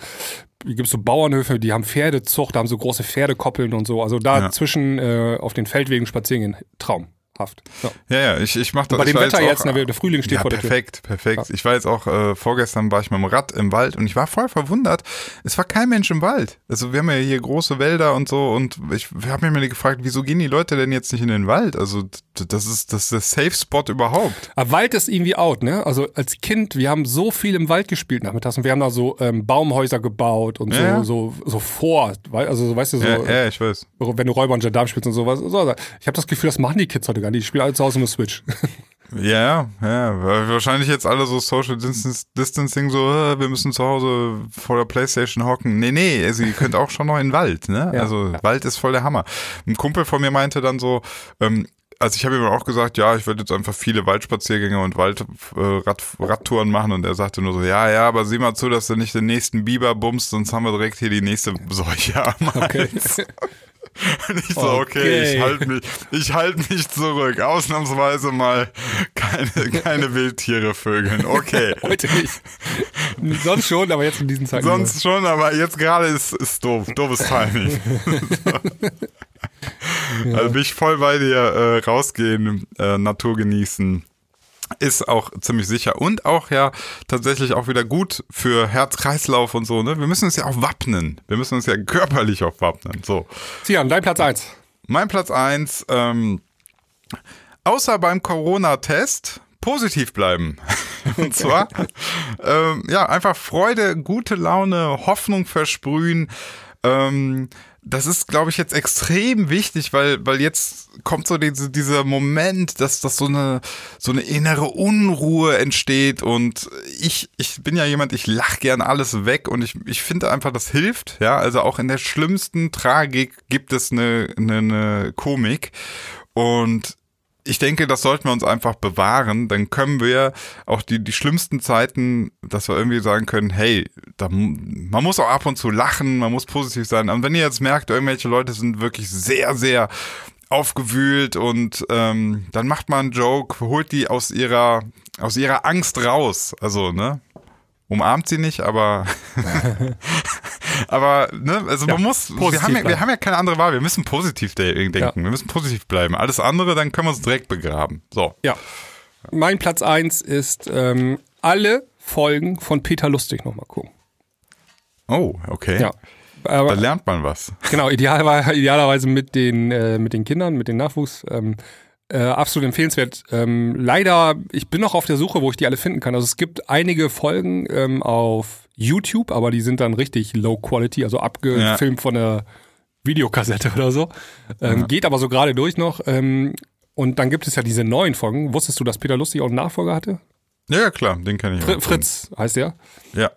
Hier gibt es so Bauernhöfe, die haben Pferdezucht, da haben so große Pferdekoppeln und so. Also da ja. zwischen äh, auf den Feldwegen spazieren gehen, Traum. Haft. Ja, ja, ja ich, ich mache das. Bei dem Wetter jetzt, jetzt der Frühling steht ja, vor der perfekt, Tür. Perfekt, perfekt. Ich war jetzt auch, äh, vorgestern war ich mit dem Rad im Wald und ich war voll verwundert. Es war kein Mensch im Wald. Also wir haben ja hier große Wälder und so und ich habe mir gefragt, wieso gehen die Leute denn jetzt nicht in den Wald? Also das ist, das ist der Safe Spot überhaupt. Aber Wald ist irgendwie out, ne? Also als Kind, wir haben so viel im Wald gespielt nachmittags und wir haben da so ähm, Baumhäuser gebaut und ja. so, so, so vor, also weißt du, so. Ja, ja ich weiß. Wenn du Räuber und Gendarm spielst und sowas. So, ich habe das Gefühl, das machen die Kids heute gar nicht. Die spielen alle zu Hause mit Switch. Ja, ja, wahrscheinlich jetzt alle so Social Distancing, so, äh, wir müssen zu Hause vor der Playstation hocken. Nee, nee, also ihr könnt auch schon noch in den Wald, ne? Ja, also ja. Wald ist voll der Hammer. Ein Kumpel von mir meinte dann so, ähm, also ich habe ihm auch gesagt, ja, ich werde jetzt einfach viele Waldspaziergänge und Waldradtouren äh, machen und er sagte nur so, ja, ja, aber sieh mal zu, dass du nicht den nächsten Biber bummst, sonst haben wir direkt hier die nächste Seuche am. Okay. Und ich so, okay, okay ich halte mich, ich halte mich zurück. Ausnahmsweise mal keine, keine Wildtiere vögeln. Okay. Heute nicht. Sonst schon, aber jetzt in diesen Zeiten. Sonst schon, aber jetzt gerade ist, ist doof. Doofes Timing. ja. Also bin ich voll bei dir äh, rausgehen, äh, Natur genießen ist auch ziemlich sicher und auch ja tatsächlich auch wieder gut für Herz-Kreislauf und so, ne? Wir müssen uns ja auch wappnen. Wir müssen uns ja körperlich auch wappnen. So. Sian, dein Platz 1. Mein Platz 1, ähm, außer beim Corona-Test positiv bleiben. und zwar, ähm, ja, einfach Freude, gute Laune, Hoffnung versprühen. Ähm, das ist, glaube ich, jetzt extrem wichtig, weil, weil jetzt kommt so diese, dieser Moment, dass, dass so eine, so eine innere Unruhe entsteht und ich, ich bin ja jemand, ich lach gern alles weg und ich, ich finde einfach, das hilft, ja, also auch in der schlimmsten Tragik gibt es eine, eine, eine Komik und ich denke, das sollten wir uns einfach bewahren. Dann können wir auch die, die schlimmsten Zeiten, dass wir irgendwie sagen können, hey, da, man muss auch ab und zu lachen, man muss positiv sein. Und wenn ihr jetzt merkt, irgendwelche Leute sind wirklich sehr, sehr aufgewühlt und ähm, dann macht man einen Joke, holt die aus ihrer, aus ihrer Angst raus. Also, ne? Umarmt sie nicht, aber Aber, ne, also ja, man muss, wir haben, ja, wir haben ja keine andere Wahl, wir müssen positiv denken, ja. wir müssen positiv bleiben. Alles andere, dann können wir uns direkt begraben. So. Ja. Mein Platz 1 ist ähm, alle Folgen von Peter Lustig nochmal gucken. Oh, okay. Ja. Aber, da lernt man was. Genau, ideal, idealerweise mit den, äh, mit den Kindern, mit dem Nachwuchs. Ähm, äh, absolut empfehlenswert. Ähm, leider, ich bin noch auf der Suche, wo ich die alle finden kann. Also es gibt einige Folgen ähm, auf YouTube, aber die sind dann richtig low quality, also abgefilmt ja. von der Videokassette oder so. Ähm, ja. Geht aber so gerade durch noch. Ähm, und dann gibt es ja diese neuen Folgen. Wusstest du, dass Peter Lustig auch einen Nachfolger hatte? Ja, klar, den kenne ich. Fr auch. Fritz heißt der. Ja.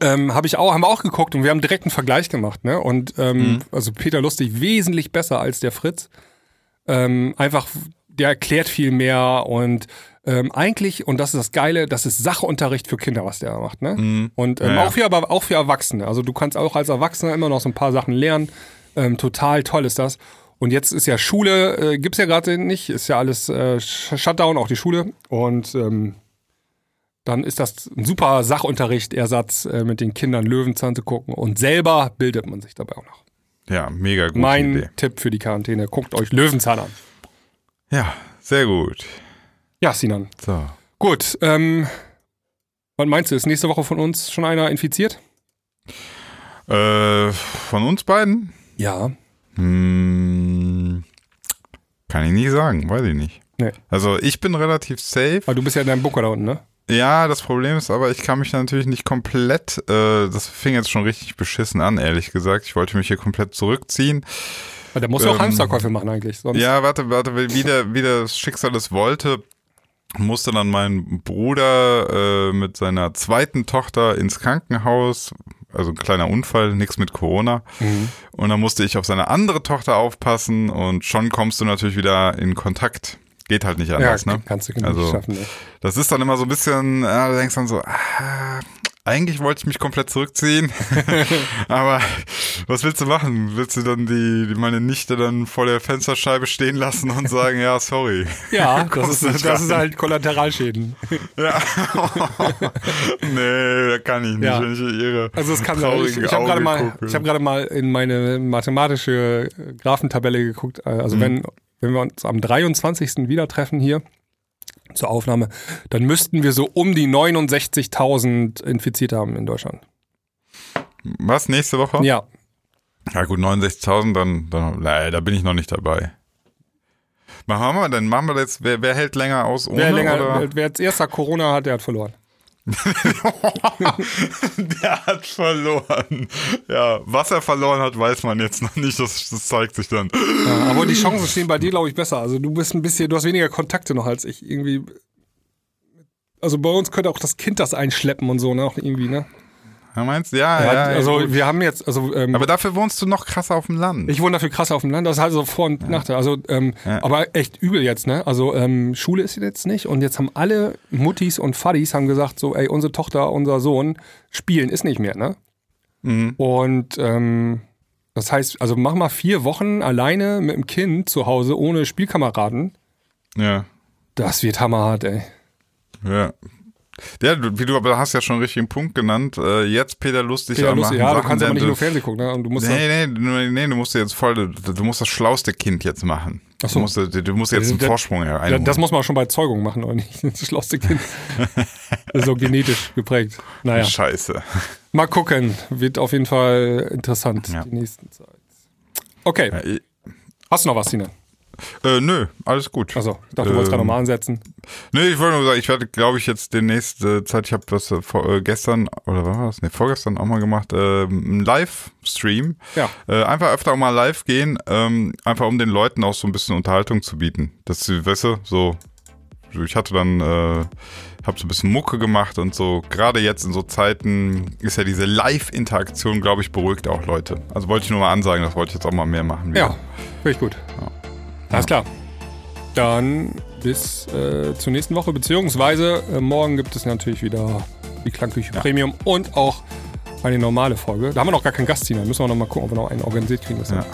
Ähm, habe ich auch, haben wir auch geguckt und wir haben direkt einen Vergleich gemacht, ne? Und ähm, mhm. also Peter Lustig wesentlich besser als der Fritz. Ähm, einfach, der erklärt viel mehr und ähm, eigentlich, und das ist das Geile, das ist Sachunterricht für Kinder, was der macht. Ne? Mhm. Und ähm, ja, ja. Auch, für, aber auch für Erwachsene. Also du kannst auch als Erwachsener immer noch so ein paar Sachen lernen. Ähm, total toll ist das. Und jetzt ist ja Schule, äh, gibt's ja gerade nicht, ist ja alles äh, Shutdown, auch die Schule. Und ähm, dann ist das ein super Sachunterricht-Ersatz, äh, mit den Kindern Löwenzahn zu gucken. Und selber bildet man sich dabei auch noch. Ja, mega gut. Mein Idee. Tipp für die Quarantäne, guckt euch Löwenzahn an. Ja, sehr gut. Ja, Sinan. So. Gut, ähm, was meinst du, ist nächste Woche von uns schon einer infiziert? Äh, von uns beiden? Ja. Hm, kann ich nicht sagen, weiß ich nicht. Nee. Also ich bin relativ safe. Weil du bist ja in deinem Bunker da unten, ne? Ja, das Problem ist aber, ich kann mich natürlich nicht komplett, äh, das fing jetzt schon richtig beschissen an, ehrlich gesagt. Ich wollte mich hier komplett zurückziehen. Aber der muss ja ähm, auch Hamsterkäufe machen eigentlich. Sonst. Ja, warte, warte, wie, der, wie das Schicksal es wollte, musste dann mein Bruder äh, mit seiner zweiten Tochter ins Krankenhaus, also ein kleiner Unfall, nichts mit Corona. Mhm. Und dann musste ich auf seine andere Tochter aufpassen und schon kommst du natürlich wieder in Kontakt geht halt nicht anders, ja, ne? Kannst du nicht also, schaffen, ne? Das ist dann immer so ein bisschen, ja, du denkst dann so, ah, eigentlich wollte ich mich komplett zurückziehen. Aber was willst du machen? Willst du dann die, die, meine Nichte dann vor der Fensterscheibe stehen lassen und sagen, ja, sorry. Ja, das ist, das ist halt Kollateralschäden. ja. nee, da kann ich nicht, ja. wenn ich ihre. Also es kann sein. Ich, ich habe gerade mal, ich gerade mal in meine mathematische Graphentabelle geguckt. Also mhm. wenn wenn wir uns am 23. wieder treffen hier zur Aufnahme, dann müssten wir so um die 69.000 Infizierte haben in Deutschland. Was, nächste Woche? Ja. Ja gut, 69.000, dann, dann äh, da bin ich noch nicht dabei. Machen wir denn? Machen wir jetzt, wer, wer hält länger aus ohne? Wer, länger, oder? wer als erster Corona hat, der hat verloren. der hat verloren. Ja, was er verloren hat, weiß man jetzt noch nicht. Das, das zeigt sich dann. Ja, aber die Chancen stehen bei dir, glaube ich, besser. Also du bist ein bisschen, du hast weniger Kontakte noch als ich. Irgendwie. Also bei uns könnte auch das Kind das einschleppen und so, ne? Auch irgendwie, ne? Ja, meinst du? Ja, ja. ja also ja, wir haben jetzt, also ähm, aber dafür wohnst du noch krasser auf dem Land. Ich wohne dafür krasser auf dem Land. Das ist halt so Vor- und ja. Nachteil. Also, ähm, aber echt übel jetzt, ne? Also ähm, Schule ist jetzt nicht und jetzt haben alle Muttis und Fadis haben gesagt so, ey, unsere Tochter, unser Sohn spielen ist nicht mehr, ne? Mhm. Und ähm, das heißt, also mach mal vier Wochen alleine mit dem Kind zu Hause ohne Spielkameraden. Ja. Das wird hammerhart, ey. Ja, ja, du, wie du aber hast ja schon einen richtigen Punkt genannt. Äh, jetzt Peter Lustig Peter Lustig, ja, Sachen, du kannst aber nicht nur Fernsehen gucken, ne? Und du musst nee, nee, nee, du musst jetzt voll, du, musst das schlauste Kind jetzt machen. Ach so. Du musst, du musst jetzt einen Vorsprung ja, Das muss man schon bei Zeugung machen, oder nicht? Das schlauste Kind. das so genetisch geprägt. Naja. Scheiße. Mal gucken. Wird auf jeden Fall interessant ja. die nächsten Zeit. Okay. Hast du noch was, Tina? Äh, nö, alles gut. Achso, ich dachte, du wolltest gerade nochmal ansetzen. Nee, ich wollte nur sagen, ich werde, glaube ich, jetzt demnächst äh, Zeit, ich habe das äh, vor, äh, gestern, oder was war das? Nee, vorgestern auch mal gemacht, äh, einen Livestream. Ja. Äh, einfach öfter auch mal live gehen, ähm, einfach um den Leuten auch so ein bisschen Unterhaltung zu bieten. Das, weißt du, so, ich hatte dann, äh, habe so ein bisschen Mucke gemacht und so. Gerade jetzt in so Zeiten ist ja diese Live-Interaktion, glaube ich, beruhigt auch Leute. Also wollte ich nur mal ansagen, das wollte ich jetzt auch mal mehr machen. Wieder. Ja, finde ich gut. Ja. Alles klar. Dann bis äh, zur nächsten Woche, beziehungsweise äh, morgen gibt es natürlich wieder die Klangküche ja. Premium und auch eine normale Folge. Da haben wir noch gar keinen Gast. Müssen wir noch mal gucken, ob wir noch einen organisiert kriegen. Ja.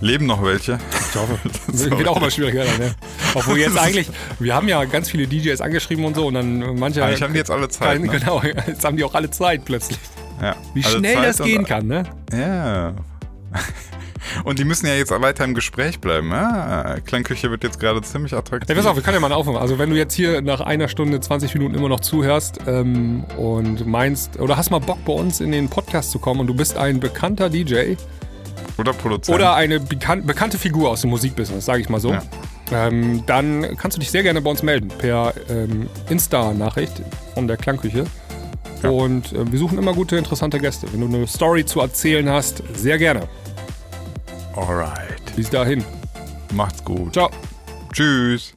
Leben noch welche? Ich hoffe. Das wird auch immer schwieriger. Dann, ne? Obwohl jetzt eigentlich, wir haben ja ganz viele DJs angeschrieben und so und dann manche. Eigentlich haben die jetzt alle Zeit. Ne? Genau, jetzt haben die auch alle Zeit plötzlich. Ja, Wie schnell Zeit das gehen kann, ne? Ja. Und die müssen ja jetzt weiter im Gespräch bleiben. Ah, Klangküche wird jetzt gerade ziemlich attraktiv. Ja, pass auf, wir können ja mal aufhören. Also wenn du jetzt hier nach einer Stunde, 20 Minuten immer noch zuhörst ähm, und meinst, oder hast mal Bock bei uns in den Podcast zu kommen und du bist ein bekannter DJ. Oder Produzent. Oder eine bekan bekannte Figur aus dem Musikbusiness, sage ich mal so. Ja. Ähm, dann kannst du dich sehr gerne bei uns melden per ähm, Insta-Nachricht von der Klangküche. Ja. Und äh, wir suchen immer gute, interessante Gäste. Wenn du eine Story zu erzählen hast, sehr gerne. Alright. Bis dahin. Macht's gut. Ciao. Tschüss.